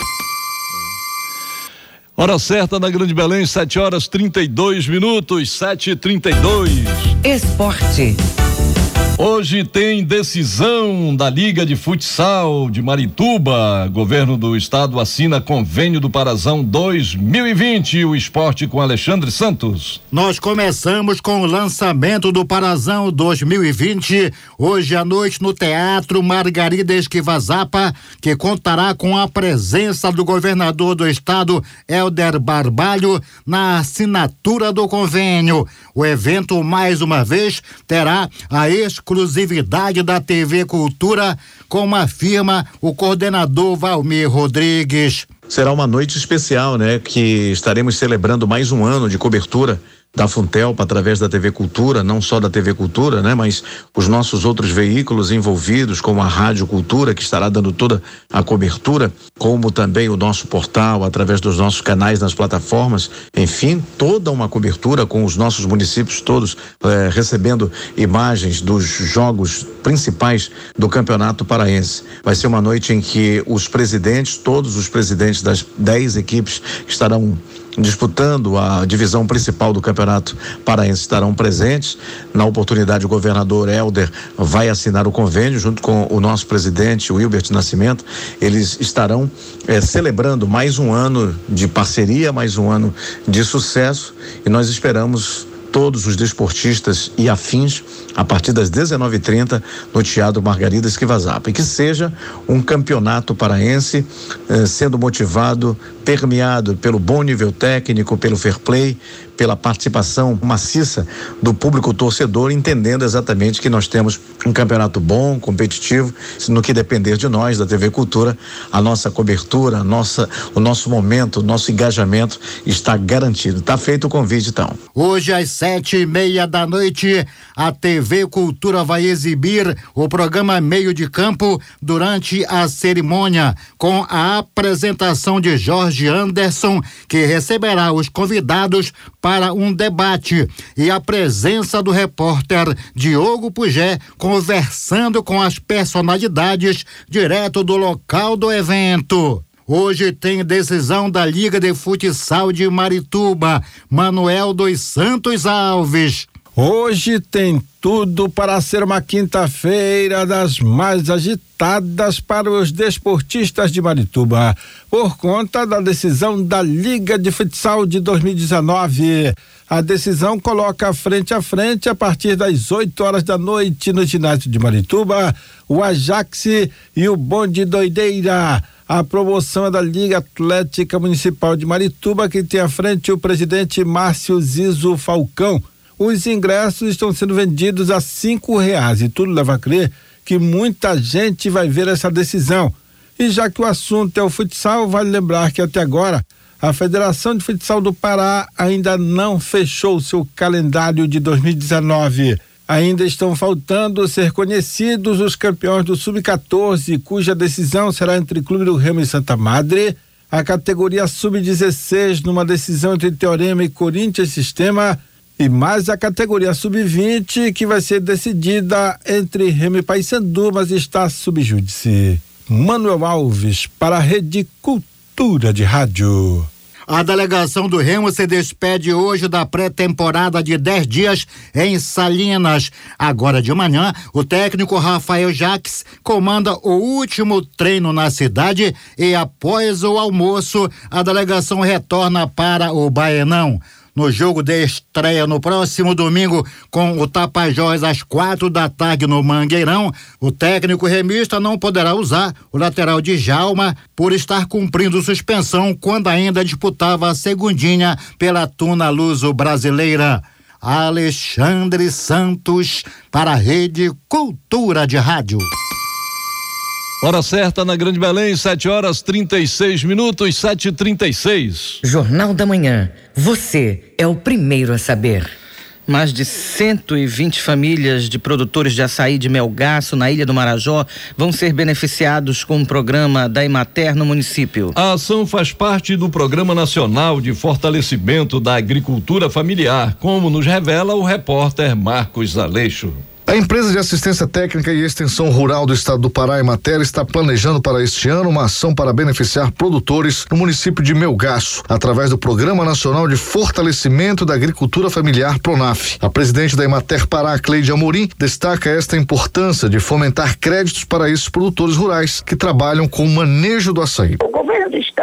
Hora certa na Grande Belém, 7 horas 32 minutos, 7 e 32 Esporte. Hoje tem decisão da Liga de Futsal de Marituba. Governo do Estado assina convênio do Parazão 2020. O esporte com Alexandre Santos. Nós começamos com o lançamento do Parazão 2020, hoje à noite no Teatro Margarida Esquivazapa, que contará com a presença do governador do estado, Helder Barbalho, na assinatura do convênio. O evento, mais uma vez, terá a exclusividade da TV Cultura, como afirma o coordenador Valmir Rodrigues. Será uma noite especial, né? Que estaremos celebrando mais um ano de cobertura da Funtelpa através da TV Cultura, não só da TV Cultura, né, mas os nossos outros veículos envolvidos, como a Rádio Cultura, que estará dando toda a cobertura, como também o nosso portal, através dos nossos canais nas plataformas, enfim, toda uma cobertura com os nossos municípios todos eh, recebendo imagens dos jogos principais do Campeonato Paraense. Vai ser uma noite em que os presidentes, todos os presidentes das dez equipes estarão disputando a divisão principal do Campeonato Paraense estarão presentes. Na oportunidade, o governador Helder vai assinar o convênio junto com o nosso presidente, o Nascimento. Eles estarão eh, celebrando mais um ano de parceria, mais um ano de sucesso e nós esperamos todos os desportistas e afins a partir das 19h30 no Teatro Margarida Esquivazapa. E que seja um campeonato paraense eh, sendo motivado, permeado pelo bom nível técnico, pelo fair play, pela participação maciça do público torcedor, entendendo exatamente que nós temos um campeonato bom, competitivo, no que depender de nós, da TV Cultura, a nossa cobertura, a nossa, o nosso momento, o nosso engajamento está garantido. Está feito o convite, então. Hoje, às sete e meia da noite, a TV Cultura vai exibir o programa Meio de Campo durante a cerimônia, com a apresentação de Jorge Anderson, que receberá os convidados para um debate e a presença do repórter Diogo Pugé conversando com as personalidades direto do local do evento. Hoje tem decisão da Liga de Futsal de Marituba, Manuel dos Santos Alves. Hoje tem tudo para ser uma quinta-feira das mais agitadas para os desportistas de Marituba, por conta da decisão da Liga de Futsal de 2019. A decisão coloca frente a frente, a partir das 8 horas da noite, no ginásio de Marituba, o Ajax e o Bonde Doideira. A promoção é da Liga Atlética Municipal de Marituba, que tem à frente o presidente Márcio Zizo Falcão os ingressos estão sendo vendidos a cinco reais e tudo leva a crer que muita gente vai ver essa decisão. E já que o assunto é o futsal, vale lembrar que até agora a Federação de Futsal do Pará ainda não fechou seu calendário de 2019. Ainda estão faltando ser conhecidos os campeões do Sub-14, cuja decisão será entre Clube do Remo e Santa Madre, a categoria Sub-16, numa decisão entre Teorema e Corinthians Sistema e mais a categoria sub-20 que vai ser decidida entre Remy Paysandu, mas está subjúdice. Manuel Alves para a Rede Cultura de Rádio. A delegação do Remo se despede hoje da pré-temporada de 10 dias em Salinas. Agora de manhã, o técnico Rafael Jaques comanda o último treino na cidade e após o almoço, a delegação retorna para o Baenão no jogo de estreia no próximo domingo com o Tapajós às quatro da tarde no Mangueirão, o técnico remista não poderá usar o lateral de Jalma por estar cumprindo suspensão quando ainda disputava a segundinha pela Tuna Luso Brasileira. Alexandre Santos para a Rede Cultura de Rádio. Hora certa na Grande Belém, 7 horas 36 minutos, 7 e 36 Jornal da Manhã. Você é o primeiro a saber. Mais de 120 famílias de produtores de açaí de Melgaço, na Ilha do Marajó, vão ser beneficiados com o programa da Emater no município. A ação faz parte do Programa Nacional de Fortalecimento da Agricultura Familiar, como nos revela o repórter Marcos Aleixo. A empresa de assistência técnica e extensão rural do estado do Pará, Emater, está planejando para este ano uma ação para beneficiar produtores no município de Melgaço, através do Programa Nacional de Fortalecimento da Agricultura Familiar Pronaf. A presidente da Emater Pará, Cleide Amorim, destaca esta importância de fomentar créditos para esses produtores rurais que trabalham com o manejo do açaí.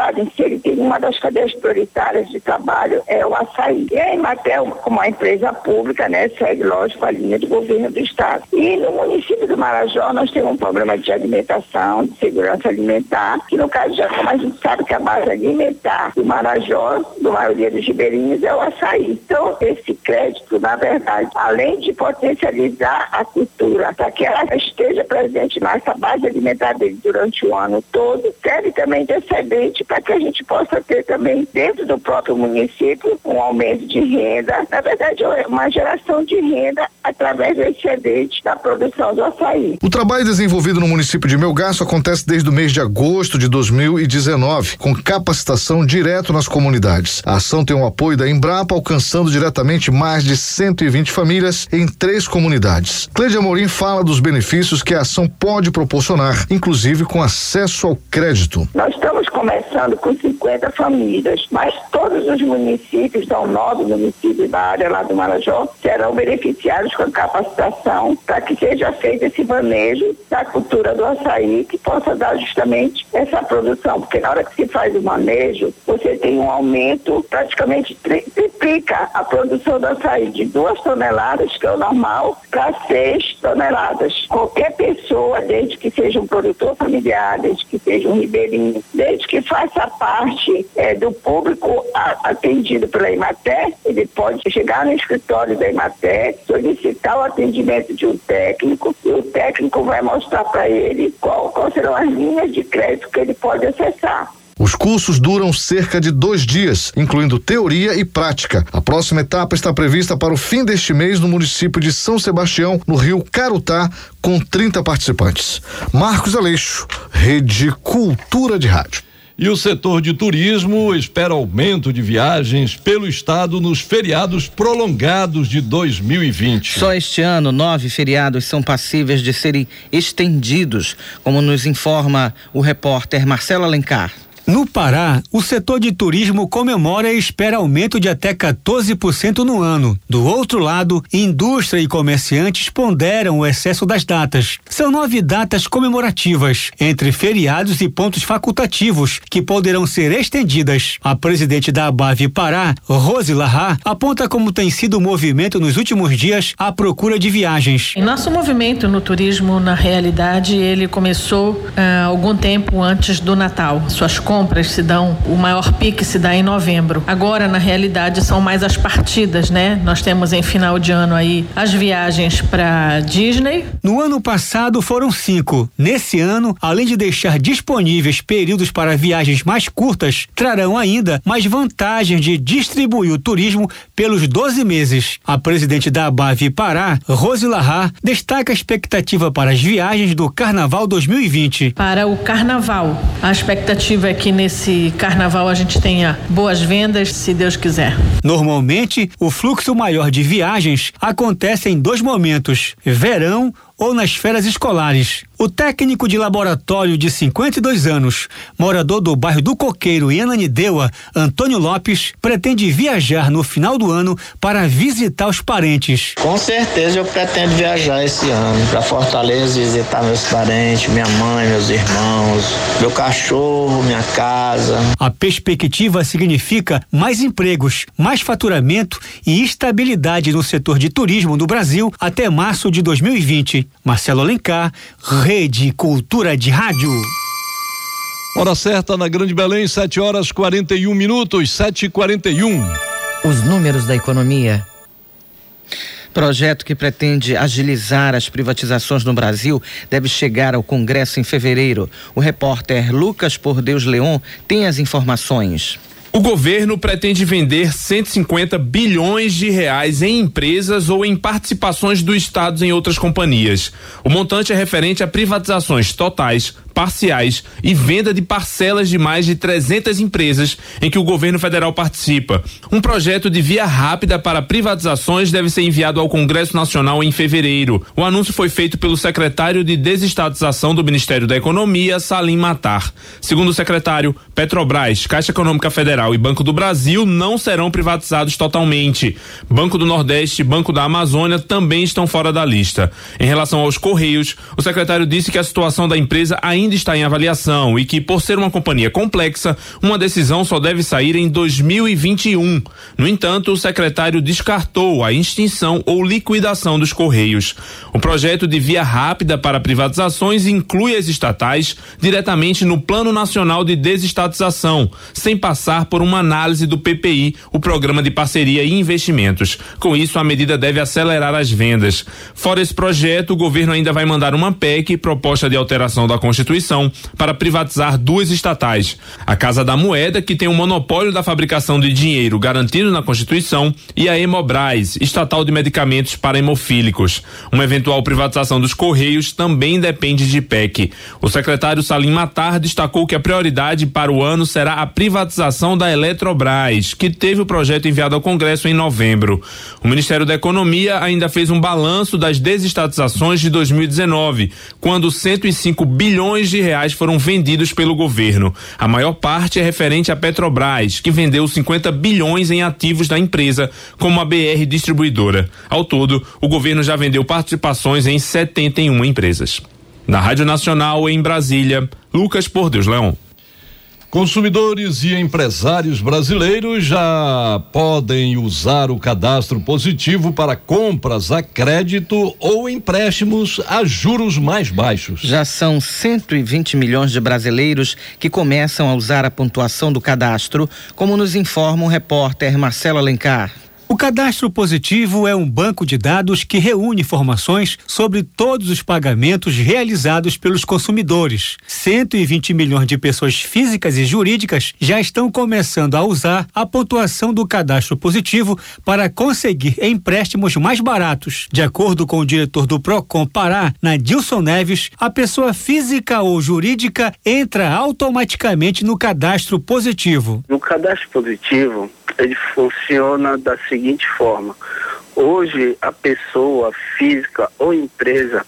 Estado si, tem uma das cadeias prioritárias de trabalho é o açaí. E a Emater, como uma empresa pública, né, segue, lógico, a linha do governo do estado. E no município do Marajó nós temos um programa de alimentação, de segurança alimentar, que no caso já como a gente sabe que a base alimentar do Marajó, do maioria dos ribeirinhos, é o açaí. Então, esse crédito, na verdade, além de potencializar a cultura, para que ela esteja presente nessa base alimentar dele durante o ano todo, serve também de excedente para que a gente possa ter também dentro do próprio município um aumento de renda, na verdade, uma geração de renda através do excedente da produção do açaí. O trabalho desenvolvido no município de Melgaço acontece desde o mês de agosto de 2019, com capacitação direto nas comunidades. A ação tem o apoio da Embrapa, alcançando diretamente mais de 120 famílias em três comunidades. Cleide Amorim fala dos benefícios que a ação pode proporcionar, inclusive com acesso ao crédito. Nós estamos começando com 50 famílias, mas todos os municípios, são nove municípios da área lá do Marajó, serão beneficiados com capacitação para que seja feito esse manejo da cultura do açaí que possa dar justamente essa produção, porque na hora que se faz o manejo, você tem um aumento, praticamente triplica a produção do açaí de duas toneladas, que é o normal, para seis toneladas. Qualquer pessoa, desde que seja um produtor familiar, desde que seja um ribeirinho, desde que faça parte é, do público atendido pela Imaté, ele pode chegar no escritório da Imaté, solicitar o atendimento de um técnico e o técnico vai mostrar para ele qual, quais serão as linhas de crédito que ele pode acessar. Os cursos duram cerca de dois dias, incluindo teoria e prática. A próxima etapa está prevista para o fim deste mês no município de São Sebastião, no rio Carutá, com 30 participantes. Marcos Aleixo, Rede Cultura de Rádio. E o setor de turismo espera aumento de viagens pelo estado nos feriados prolongados de 2020. Só este ano, nove feriados são passíveis de serem estendidos, como nos informa o repórter Marcelo Alencar. No Pará, o setor de turismo comemora e espera aumento de até 14% no ano. Do outro lado, indústria e comerciantes ponderam o excesso das datas. São nove datas comemorativas, entre feriados e pontos facultativos, que poderão ser estendidas. A presidente da ABAV Pará, Rose Larra, aponta como tem sido o movimento nos últimos dias à procura de viagens. Nosso movimento no turismo, na realidade, ele começou uh, algum tempo antes do Natal. Suas compras se dão, o maior pique se dá em novembro. Agora, na realidade, são mais as partidas, né? Nós temos em final de ano aí as viagens para Disney. No ano passado foram cinco. Nesse ano, além de deixar disponíveis períodos para viagens mais curtas, trarão ainda mais vantagens de distribuir o turismo pelos 12 meses. A presidente da ABAV Pará, Rose Larra, destaca a expectativa para as viagens do Carnaval 2020. Para o Carnaval, a expectativa é que nesse carnaval a gente tenha boas vendas, se Deus quiser. Normalmente, o fluxo maior de viagens acontece em dois momentos: verão ou nas férias escolares. O técnico de laboratório de 52 anos, morador do bairro do Coqueiro, em Ananindeua, Antônio Lopes, pretende viajar no final do ano para visitar os parentes. Com certeza eu pretendo viajar esse ano para Fortaleza visitar meus parentes, minha mãe, meus irmãos, meu cachorro, minha casa. A perspectiva significa mais empregos, mais faturamento e estabilidade no setor de turismo no Brasil até março de 2020. Marcelo Alencar, Rede Cultura de Rádio. Hora certa na Grande Belém, 7 horas 41 minutos, 7 e 41 Os números da economia. Projeto que pretende agilizar as privatizações no Brasil deve chegar ao Congresso em fevereiro. O repórter Lucas Por Deus Leon tem as informações. O governo pretende vender 150 bilhões de reais em empresas ou em participações do Estado em outras companhias. O montante é referente a privatizações totais, parciais e venda de parcelas de mais de 300 empresas em que o governo federal participa. Um projeto de via rápida para privatizações deve ser enviado ao Congresso Nacional em fevereiro. O anúncio foi feito pelo secretário de Desestatização do Ministério da Economia, Salim Matar. Segundo o secretário, Petrobras, Caixa Econômica Federal e Banco do Brasil não serão privatizados totalmente. Banco do Nordeste e Banco da Amazônia também estão fora da lista. Em relação aos Correios, o secretário disse que a situação da empresa ainda ainda está em avaliação e que, por ser uma companhia complexa, uma decisão só deve sair em 2021. No entanto, o secretário descartou a extinção ou liquidação dos Correios. O projeto de via rápida para privatizações inclui as estatais diretamente no Plano Nacional de Desestatização, sem passar por uma análise do PPI, o Programa de Parceria e Investimentos. Com isso, a medida deve acelerar as vendas. Fora esse projeto, o governo ainda vai mandar uma PEC, proposta de alteração da Constituição Constituição para privatizar duas estatais: a Casa da Moeda, que tem o um monopólio da fabricação de dinheiro garantido na Constituição, e a Hemobras, estatal de medicamentos para hemofílicos. Uma eventual privatização dos Correios também depende de PEC. O secretário Salim Matar destacou que a prioridade para o ano será a privatização da Eletrobras, que teve o projeto enviado ao Congresso em novembro. O Ministério da Economia ainda fez um balanço das desestatizações de 2019, quando 105 bilhões bilhões de reais foram vendidos pelo governo. A maior parte é referente à Petrobras, que vendeu 50 bilhões em ativos da empresa, como a BR Distribuidora. Ao todo, o governo já vendeu participações em 71 empresas. Na Rádio Nacional, em Brasília, Lucas Por Deus Leão. Consumidores e empresários brasileiros já podem usar o cadastro positivo para compras a crédito ou empréstimos a juros mais baixos. Já são 120 milhões de brasileiros que começam a usar a pontuação do cadastro, como nos informa o repórter Marcelo Alencar. O cadastro positivo é um banco de dados que reúne informações sobre todos os pagamentos realizados pelos consumidores. 120 milhões de pessoas físicas e jurídicas já estão começando a usar a pontuação do cadastro positivo para conseguir empréstimos mais baratos. De acordo com o diretor do Procon Pará, Nadilson Neves, a pessoa física ou jurídica entra automaticamente no cadastro positivo. No cadastro positivo, ele funciona da seguinte forma. Hoje, a pessoa física ou empresa,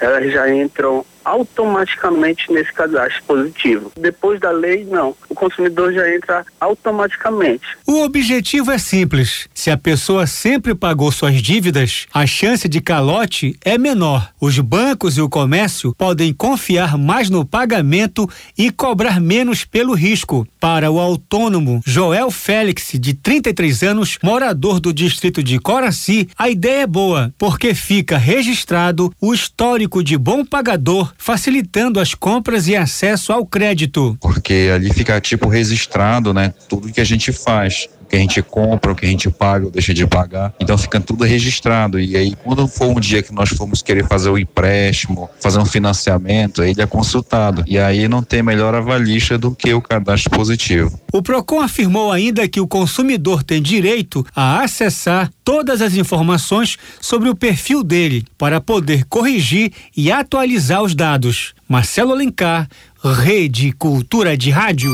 elas já entram automaticamente nesse cadastro positivo. Depois da lei, não. O consumidor já entra automaticamente. O objetivo é simples. Se a pessoa sempre pagou suas dívidas, a chance de calote é menor. Os bancos e o comércio podem confiar mais no pagamento e cobrar menos pelo risco. Para o autônomo Joel Félix, de 33 anos, morador do distrito de Coraci, a ideia é boa, porque fica registrado o histórico de bom pagador facilitando as compras e acesso ao crédito. Porque ali fica tipo registrado, né? Tudo que a gente faz o que a gente compra, o que a gente paga ou deixa de pagar. Então fica tudo registrado. E aí, quando for um dia que nós formos querer fazer o empréstimo, fazer um financiamento, ele é consultado. E aí não tem melhor avalista do que o cadastro positivo. O PROCON afirmou ainda que o consumidor tem direito a acessar todas as informações sobre o perfil dele para poder corrigir e atualizar os dados. Marcelo Alencar, Rede Cultura de Rádio.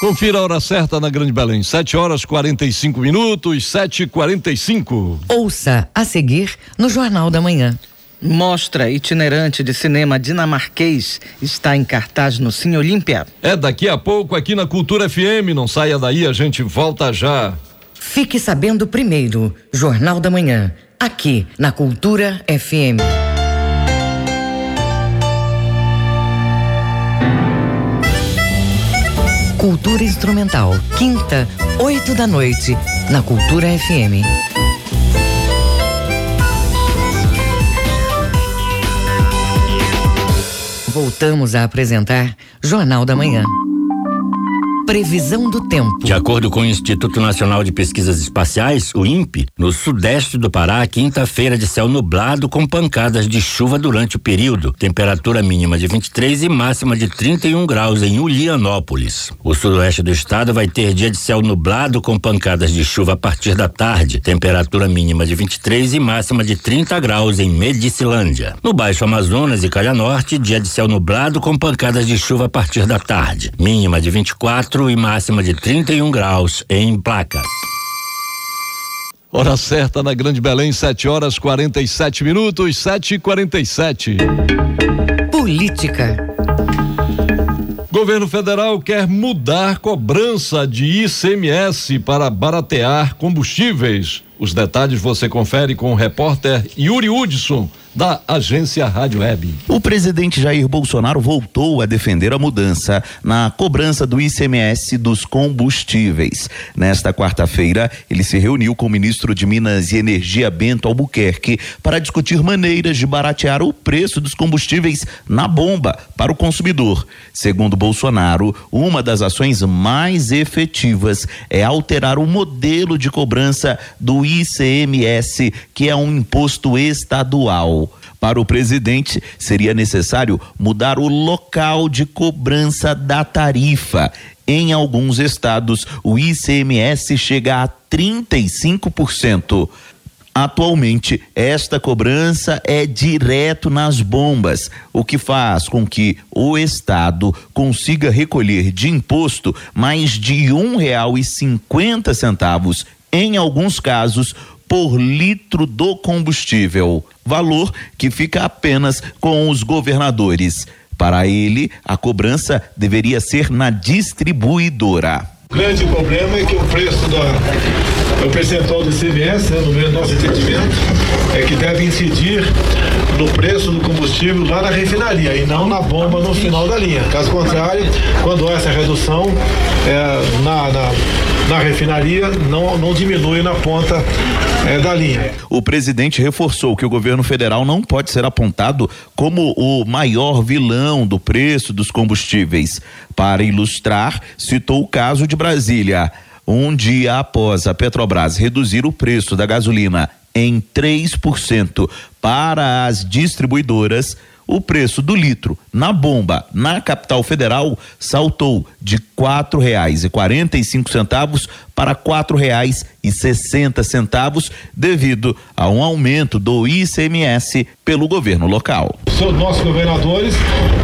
Confira a hora certa na Grande Belém. 7 horas 45 minutos, 7 e 45 Ouça a seguir no Jornal da Manhã. Mostra itinerante de cinema dinamarquês está em cartaz no Cine Olímpia. É daqui a pouco aqui na Cultura FM. Não saia daí, a gente volta já. Fique sabendo primeiro, Jornal da Manhã, aqui na Cultura FM. Cultura Instrumental, quinta, oito da noite, na Cultura FM. Voltamos a apresentar Jornal da Manhã. Previsão do tempo. De acordo com o Instituto Nacional de Pesquisas Espaciais, o INPE, no sudeste do Pará, quinta-feira de céu nublado com pancadas de chuva durante o período. Temperatura mínima de 23 e máxima de 31 graus em Ulianópolis. O sudoeste do estado vai ter dia de céu nublado com pancadas de chuva a partir da tarde. Temperatura mínima de 23 e máxima de 30 graus em Medicilândia. No Baixo Amazonas e Calha Norte, dia de céu nublado com pancadas de chuva a partir da tarde. Mínima de 24 e máxima de 31 graus em Placas. Hora certa na Grande Belém, 7 horas 47 minutos, 7 e 47 Política. Governo federal quer mudar cobrança de ICMS para baratear combustíveis. Os detalhes você confere com o repórter Yuri Hudson da agência Rádio Web. O presidente Jair Bolsonaro voltou a defender a mudança na cobrança do ICMS dos combustíveis. Nesta quarta-feira, ele se reuniu com o ministro de Minas e Energia Bento Albuquerque para discutir maneiras de baratear o preço dos combustíveis na bomba para o consumidor. Segundo Bolsonaro, uma das ações mais efetivas é alterar o modelo de cobrança do ICMS, que é um imposto estadual. Para o presidente, seria necessário mudar o local de cobrança da tarifa. Em alguns estados, o ICMS chega a 35%. Atualmente, esta cobrança é direto nas bombas, o que faz com que o Estado consiga recolher de imposto mais de um real e cinquenta centavos, em alguns casos, por litro do combustível, valor que fica apenas com os governadores. Para ele, a cobrança deveria ser na distribuidora. O grande problema é que o preço da o percentual do ICMS, né, no nosso entendimento, é que deve incidir no preço do combustível lá na refinaria e não na bomba no final da linha. Caso contrário, quando há essa redução é, na, na, na, refinaria, não, não diminui na ponta é, da linha. O presidente reforçou que o governo federal não pode ser apontado como o maior vilão do preço dos combustíveis. Para ilustrar, citou o caso de Brasília. Um dia após a Petrobras reduzir o preço da gasolina em 3% para as distribuidoras, o preço do litro na bomba na capital federal saltou de quatro reais e quarenta e cinco centavos para quatro reais e sessenta centavos devido a um aumento do ICMS pelo governo local. Os nossos governadores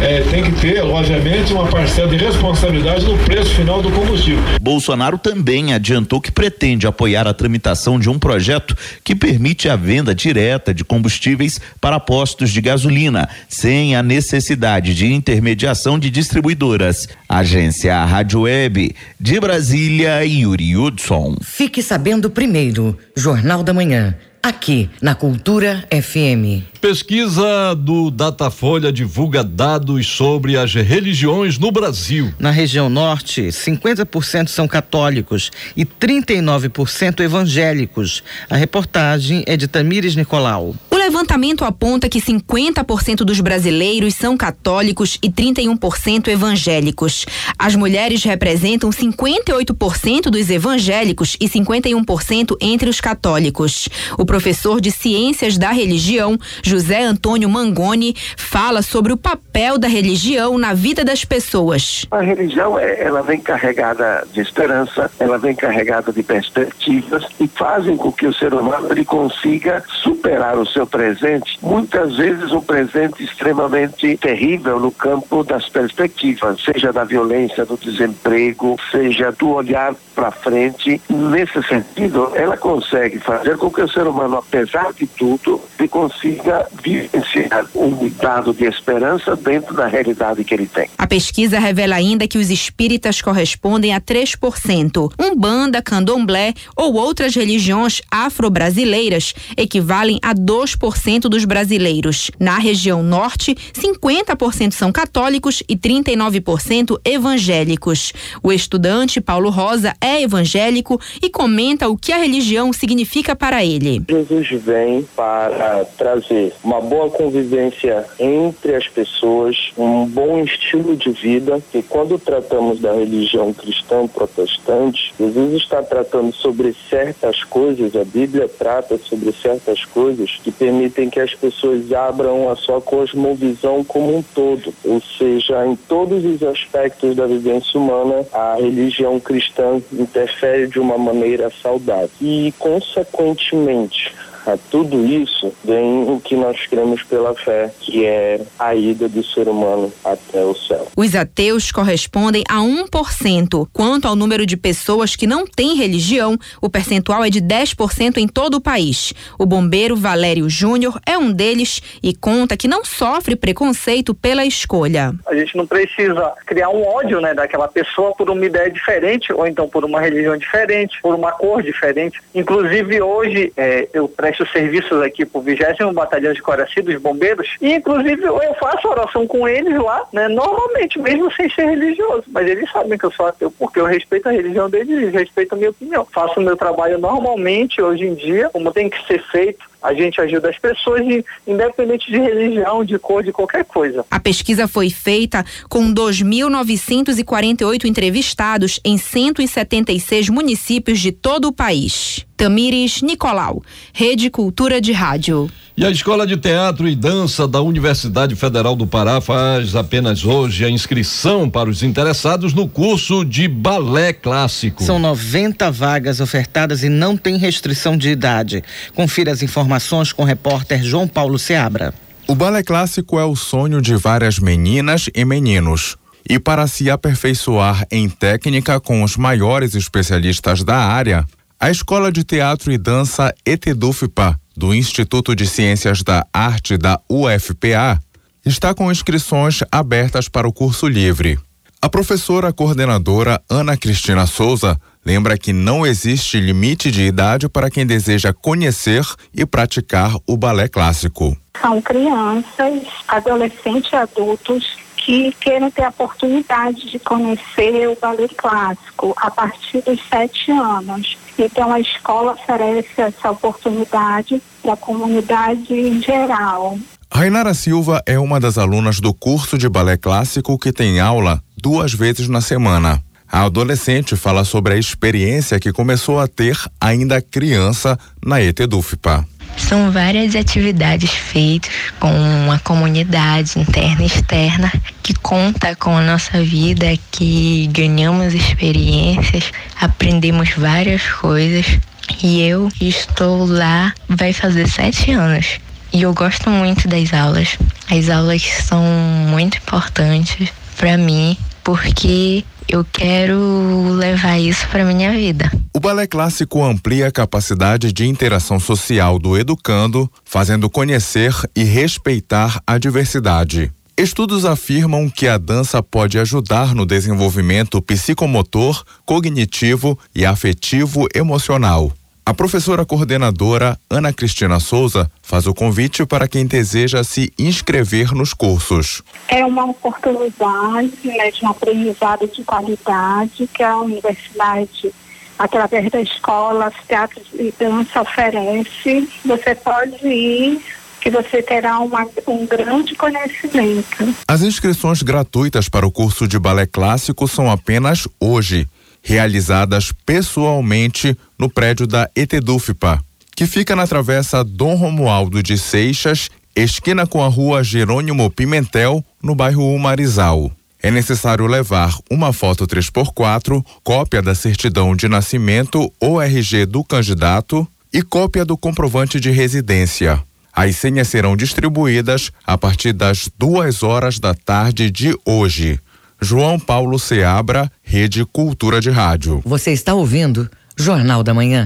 eh, têm que ter, logicamente, uma parcela de responsabilidade no preço final do combustível. Bolsonaro também adiantou que pretende apoiar a tramitação de um projeto que permite a venda direta de combustíveis para postos de gasolina, sem a necessidade de intermediação de distribuidoras. Agência Rádio Web de Brasília, Yuri Hudson. Fique sabendo primeiro, Jornal da Manhã, aqui na Cultura FM. Pesquisa do Datafolha divulga dados sobre as religiões no Brasil. Na região norte, 50% são católicos e 39% evangélicos. A reportagem é de Tamires Nicolau. O levantamento aponta que 50% dos brasileiros são católicos e 31% evangélicos. As mulheres representam 58% dos evangélicos e 51% entre os católicos. O professor de Ciências da Religião, José Antônio Mangoni, fala sobre o papel da religião na vida das pessoas. A religião, é, ela vem carregada de esperança, ela vem carregada de perspectivas e fazem com que o ser humano ele consiga superar o seu presente, muitas vezes um presente extremamente terrível no campo das perspectivas, seja da violência, do desemprego, seja do olhar para frente. Nesse sentido, ela consegue fazer com que o ser humano, apesar de tudo, ele consiga vivenciar um dado de esperança dentro da realidade que ele tem. A pesquisa revela ainda que os espíritas correspondem a 3%. Umbanda, candomblé ou outras religiões afro-brasileiras equivalem a 2% dos brasileiros. Na região norte, 50% são católicos e 39% evangélicos. O estudante Paulo Rosa é evangélico e comenta o que a religião significa para ele. Jesus vem para trazer uma boa convivência entre as pessoas, um bom estilo de vida, que quando tratamos da religião cristã protestante, Jesus está tratando sobre certas coisas, a Bíblia trata sobre certas coisas que permitem que as pessoas abram a sua cosmovisão como um todo, ou seja, em todos os aspectos da vivência humana, a religião cristã interfere de uma maneira saudável. E, consequentemente, age a tudo isso vem o que nós cremos pela fé, que é a ida do ser humano até o céu. Os ateus correspondem a 1%. Quanto ao número de pessoas que não têm religião, o percentual é de 10% em todo o país. O bombeiro Valério Júnior é um deles e conta que não sofre preconceito pela escolha. A gente não precisa criar um ódio né, daquela pessoa por uma ideia diferente ou então por uma religião diferente, por uma cor diferente. Inclusive hoje é, eu presto serviços aqui pro 20 Batalhão de Coraci dos Bombeiros. E inclusive eu faço oração com eles lá, né, normalmente, mesmo sem ser religioso, mas eles sabem que eu sou ateu porque eu respeito a religião deles e respeito a minha opinião. Faço o meu trabalho normalmente hoje em dia, como tem que ser feito, a gente ajuda as pessoas, independente de religião, de cor, de qualquer coisa. A pesquisa foi feita com 2.948 entrevistados em 176 municípios de todo o país. Tamires Nicolau, Rede Cultura de Rádio. E a Escola de Teatro e Dança da Universidade Federal do Pará faz apenas hoje a inscrição para os interessados no curso de balé clássico. São 90 vagas ofertadas e não tem restrição de idade. Confira as informações com o repórter João Paulo Seabra. O balé clássico é o sonho de várias meninas e meninos. E para se aperfeiçoar em técnica com os maiores especialistas da área, a Escola de Teatro e Dança ETEDUFPA, do Instituto de Ciências da Arte da UFPA, está com inscrições abertas para o curso livre. A professora coordenadora Ana Cristina Souza lembra que não existe limite de idade para quem deseja conhecer e praticar o balé clássico. São crianças, adolescentes e adultos que queiram ter a oportunidade de conhecer o balé clássico a partir dos sete anos. Então a escola oferece essa oportunidade para a comunidade em geral. Rainara Silva é uma das alunas do curso de balé clássico que tem aula duas vezes na semana. A adolescente fala sobre a experiência que começou a ter ainda criança na ETDUFPA. São várias atividades feitas com uma comunidade interna e externa que conta com a nossa vida, que ganhamos experiências, aprendemos várias coisas. E eu estou lá, vai fazer sete anos. E eu gosto muito das aulas. As aulas são muito importantes para mim, porque eu quero levar isso para minha vida. O balé clássico amplia a capacidade de interação social do educando, fazendo conhecer e respeitar a diversidade. Estudos afirmam que a dança pode ajudar no desenvolvimento psicomotor, cognitivo e afetivo emocional. A professora coordenadora Ana Cristina Souza faz o convite para quem deseja se inscrever nos cursos. É uma oportunidade né, de um aprendizado de qualidade que a universidade, através da escola, teatro e dança oferece. Você pode ir que você terá uma, um grande conhecimento. As inscrições gratuitas para o curso de balé clássico são apenas hoje realizadas pessoalmente no prédio da ETDUFPA, que fica na travessa Dom Romualdo de Seixas, esquina com a rua Jerônimo Pimentel, no bairro Umarizal. É necessário levar uma foto 3x4, cópia da certidão de nascimento ou RG do candidato e cópia do comprovante de residência. As senhas serão distribuídas a partir das duas horas da tarde de hoje. João Paulo Seabra, Rede Cultura de Rádio. Você está ouvindo Jornal da Manhã.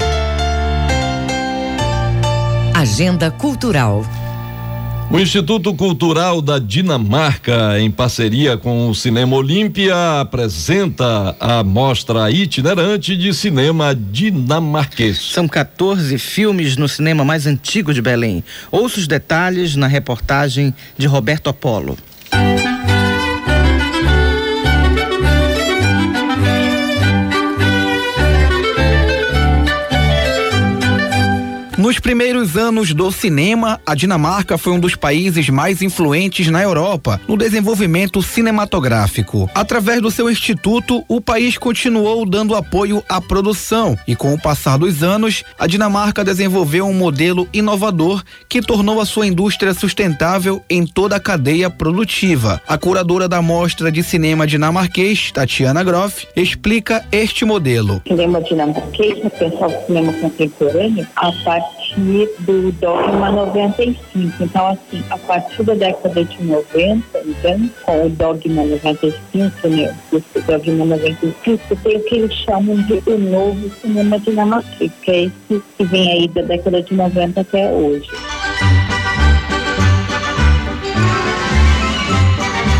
Agenda Cultural. O Instituto Cultural da Dinamarca, em parceria com o Cinema Olímpia, apresenta a mostra itinerante de cinema dinamarquês. São 14 filmes no cinema mais antigo de Belém. Ouça os detalhes na reportagem de Roberto Apolo. Nos primeiros anos do cinema, a Dinamarca foi um dos países mais influentes na Europa no desenvolvimento cinematográfico. Através do seu instituto, o país continuou dando apoio à produção e, com o passar dos anos, a Dinamarca desenvolveu um modelo inovador que tornou a sua indústria sustentável em toda a cadeia produtiva. A curadora da Mostra de Cinema Dinamarquês, Tatiana Groff, explica este modelo. Cinema dinamarquês, o cinema contemporâneo, a parte do Dogma 95. Então, assim, a partir da década de 90, então, com o Dogma 95, né, o Dogma 95, tem o que eles chamam de o novo cinema dinamarquês, que é esse que vem aí da década de 90 até hoje.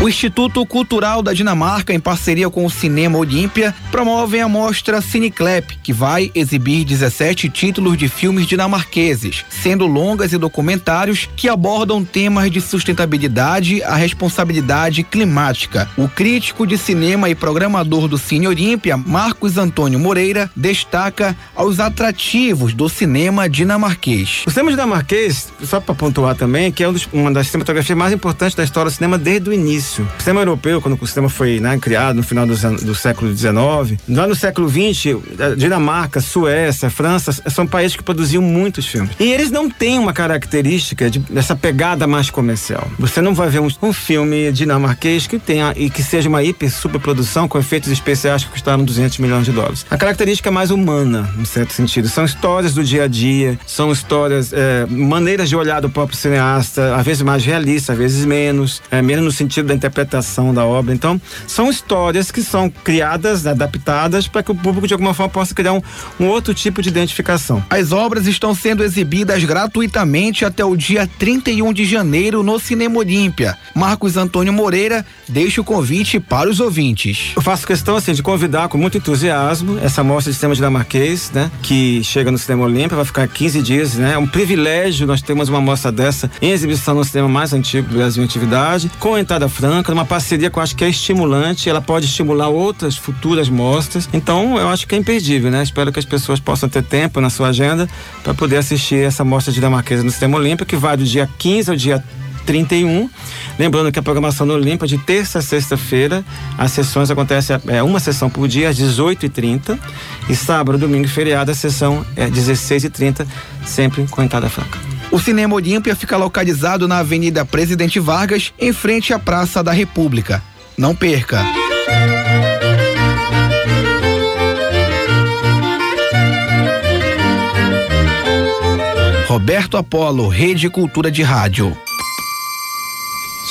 O Instituto Cultural da Dinamarca, em parceria com o Cinema Olímpia, promovem a mostra Cineclap, que vai exibir 17 títulos de filmes dinamarqueses, sendo longas e documentários que abordam temas de sustentabilidade, a responsabilidade climática. O crítico de cinema e programador do Cine Olímpia, Marcos Antônio Moreira, destaca os atrativos do cinema dinamarquês. O cinema dinamarquês, só para pontuar também, que é um uma das cinematografias mais importantes da história do cinema desde o início início. O sistema europeu, quando o sistema foi né, criado no final do, do século XIX, lá no século XX, Dinamarca, Suécia, França, são países que produziam muitos filmes. E eles não têm uma característica de, dessa pegada mais comercial. Você não vai ver um, um filme dinamarquês que tenha e que seja uma hiper superprodução com efeitos especiais que custaram 200 milhões de dólares. A característica é mais humana, em certo sentido. São histórias do dia a dia, são histórias, é, maneiras de olhar do próprio cineasta, às vezes mais realista, às vezes menos, é, menos no sentido da interpretação da obra. Então, são histórias que são criadas, adaptadas, para que o público de alguma forma possa criar um, um outro tipo de identificação. As obras estão sendo exibidas gratuitamente até o dia 31 de janeiro no Cinema Olímpia. Marcos Antônio Moreira deixa o convite para os ouvintes. Eu faço questão assim de convidar com muito entusiasmo essa mostra de cinema dinamarquês, né, que chega no Cinema Olímpia, vai ficar 15 dias, né? É um privilégio nós termos uma mostra dessa em exibição no cinema mais antigo do Brasil em atividade, com entrada franca, uma parceria que eu acho que é estimulante, ela pode estimular outras futuras mostras. Então, eu acho que é imperdível, né? Espero que as pessoas possam ter tempo na sua agenda para poder assistir essa mostra dinamarquesa no Cinema Olímpia, que vai do dia 15 ao dia 31. Lembrando que a programação no Olimpa de terça a sexta-feira, as sessões acontecem é, uma sessão por dia às 18h30 e sábado, domingo e feriado a sessão é 16h30, sempre com entrada franca. O Cinema Olímpia fica localizado na Avenida Presidente Vargas, em frente à Praça da República. Não perca! Roberto Apolo, Rede Cultura de Rádio.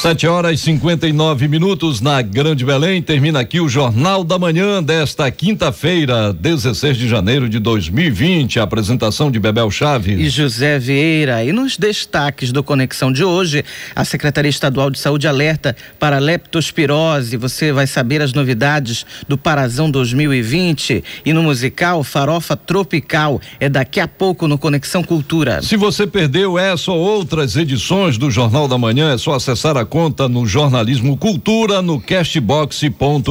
Sete horas e 59 minutos na Grande Belém. Termina aqui o Jornal da Manhã desta quinta-feira, 16 de janeiro de 2020. A apresentação de Bebel Chaves e José Vieira. E nos destaques do Conexão de hoje, a Secretaria Estadual de Saúde alerta para leptospirose. Você vai saber as novidades do Parazão 2020. E no musical, Farofa Tropical. É daqui a pouco no Conexão Cultura. Se você perdeu essa ou outras edições do Jornal da Manhã, é só acessar a conta no Jornalismo Cultura no castbox.fm.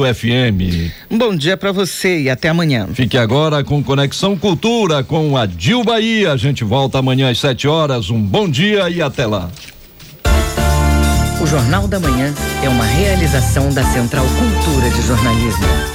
Bom dia para você e até amanhã. Fique agora com Conexão Cultura com a Dil Bahia. A gente volta amanhã às 7 horas. Um bom dia e até lá. O Jornal da Manhã é uma realização da Central Cultura de Jornalismo.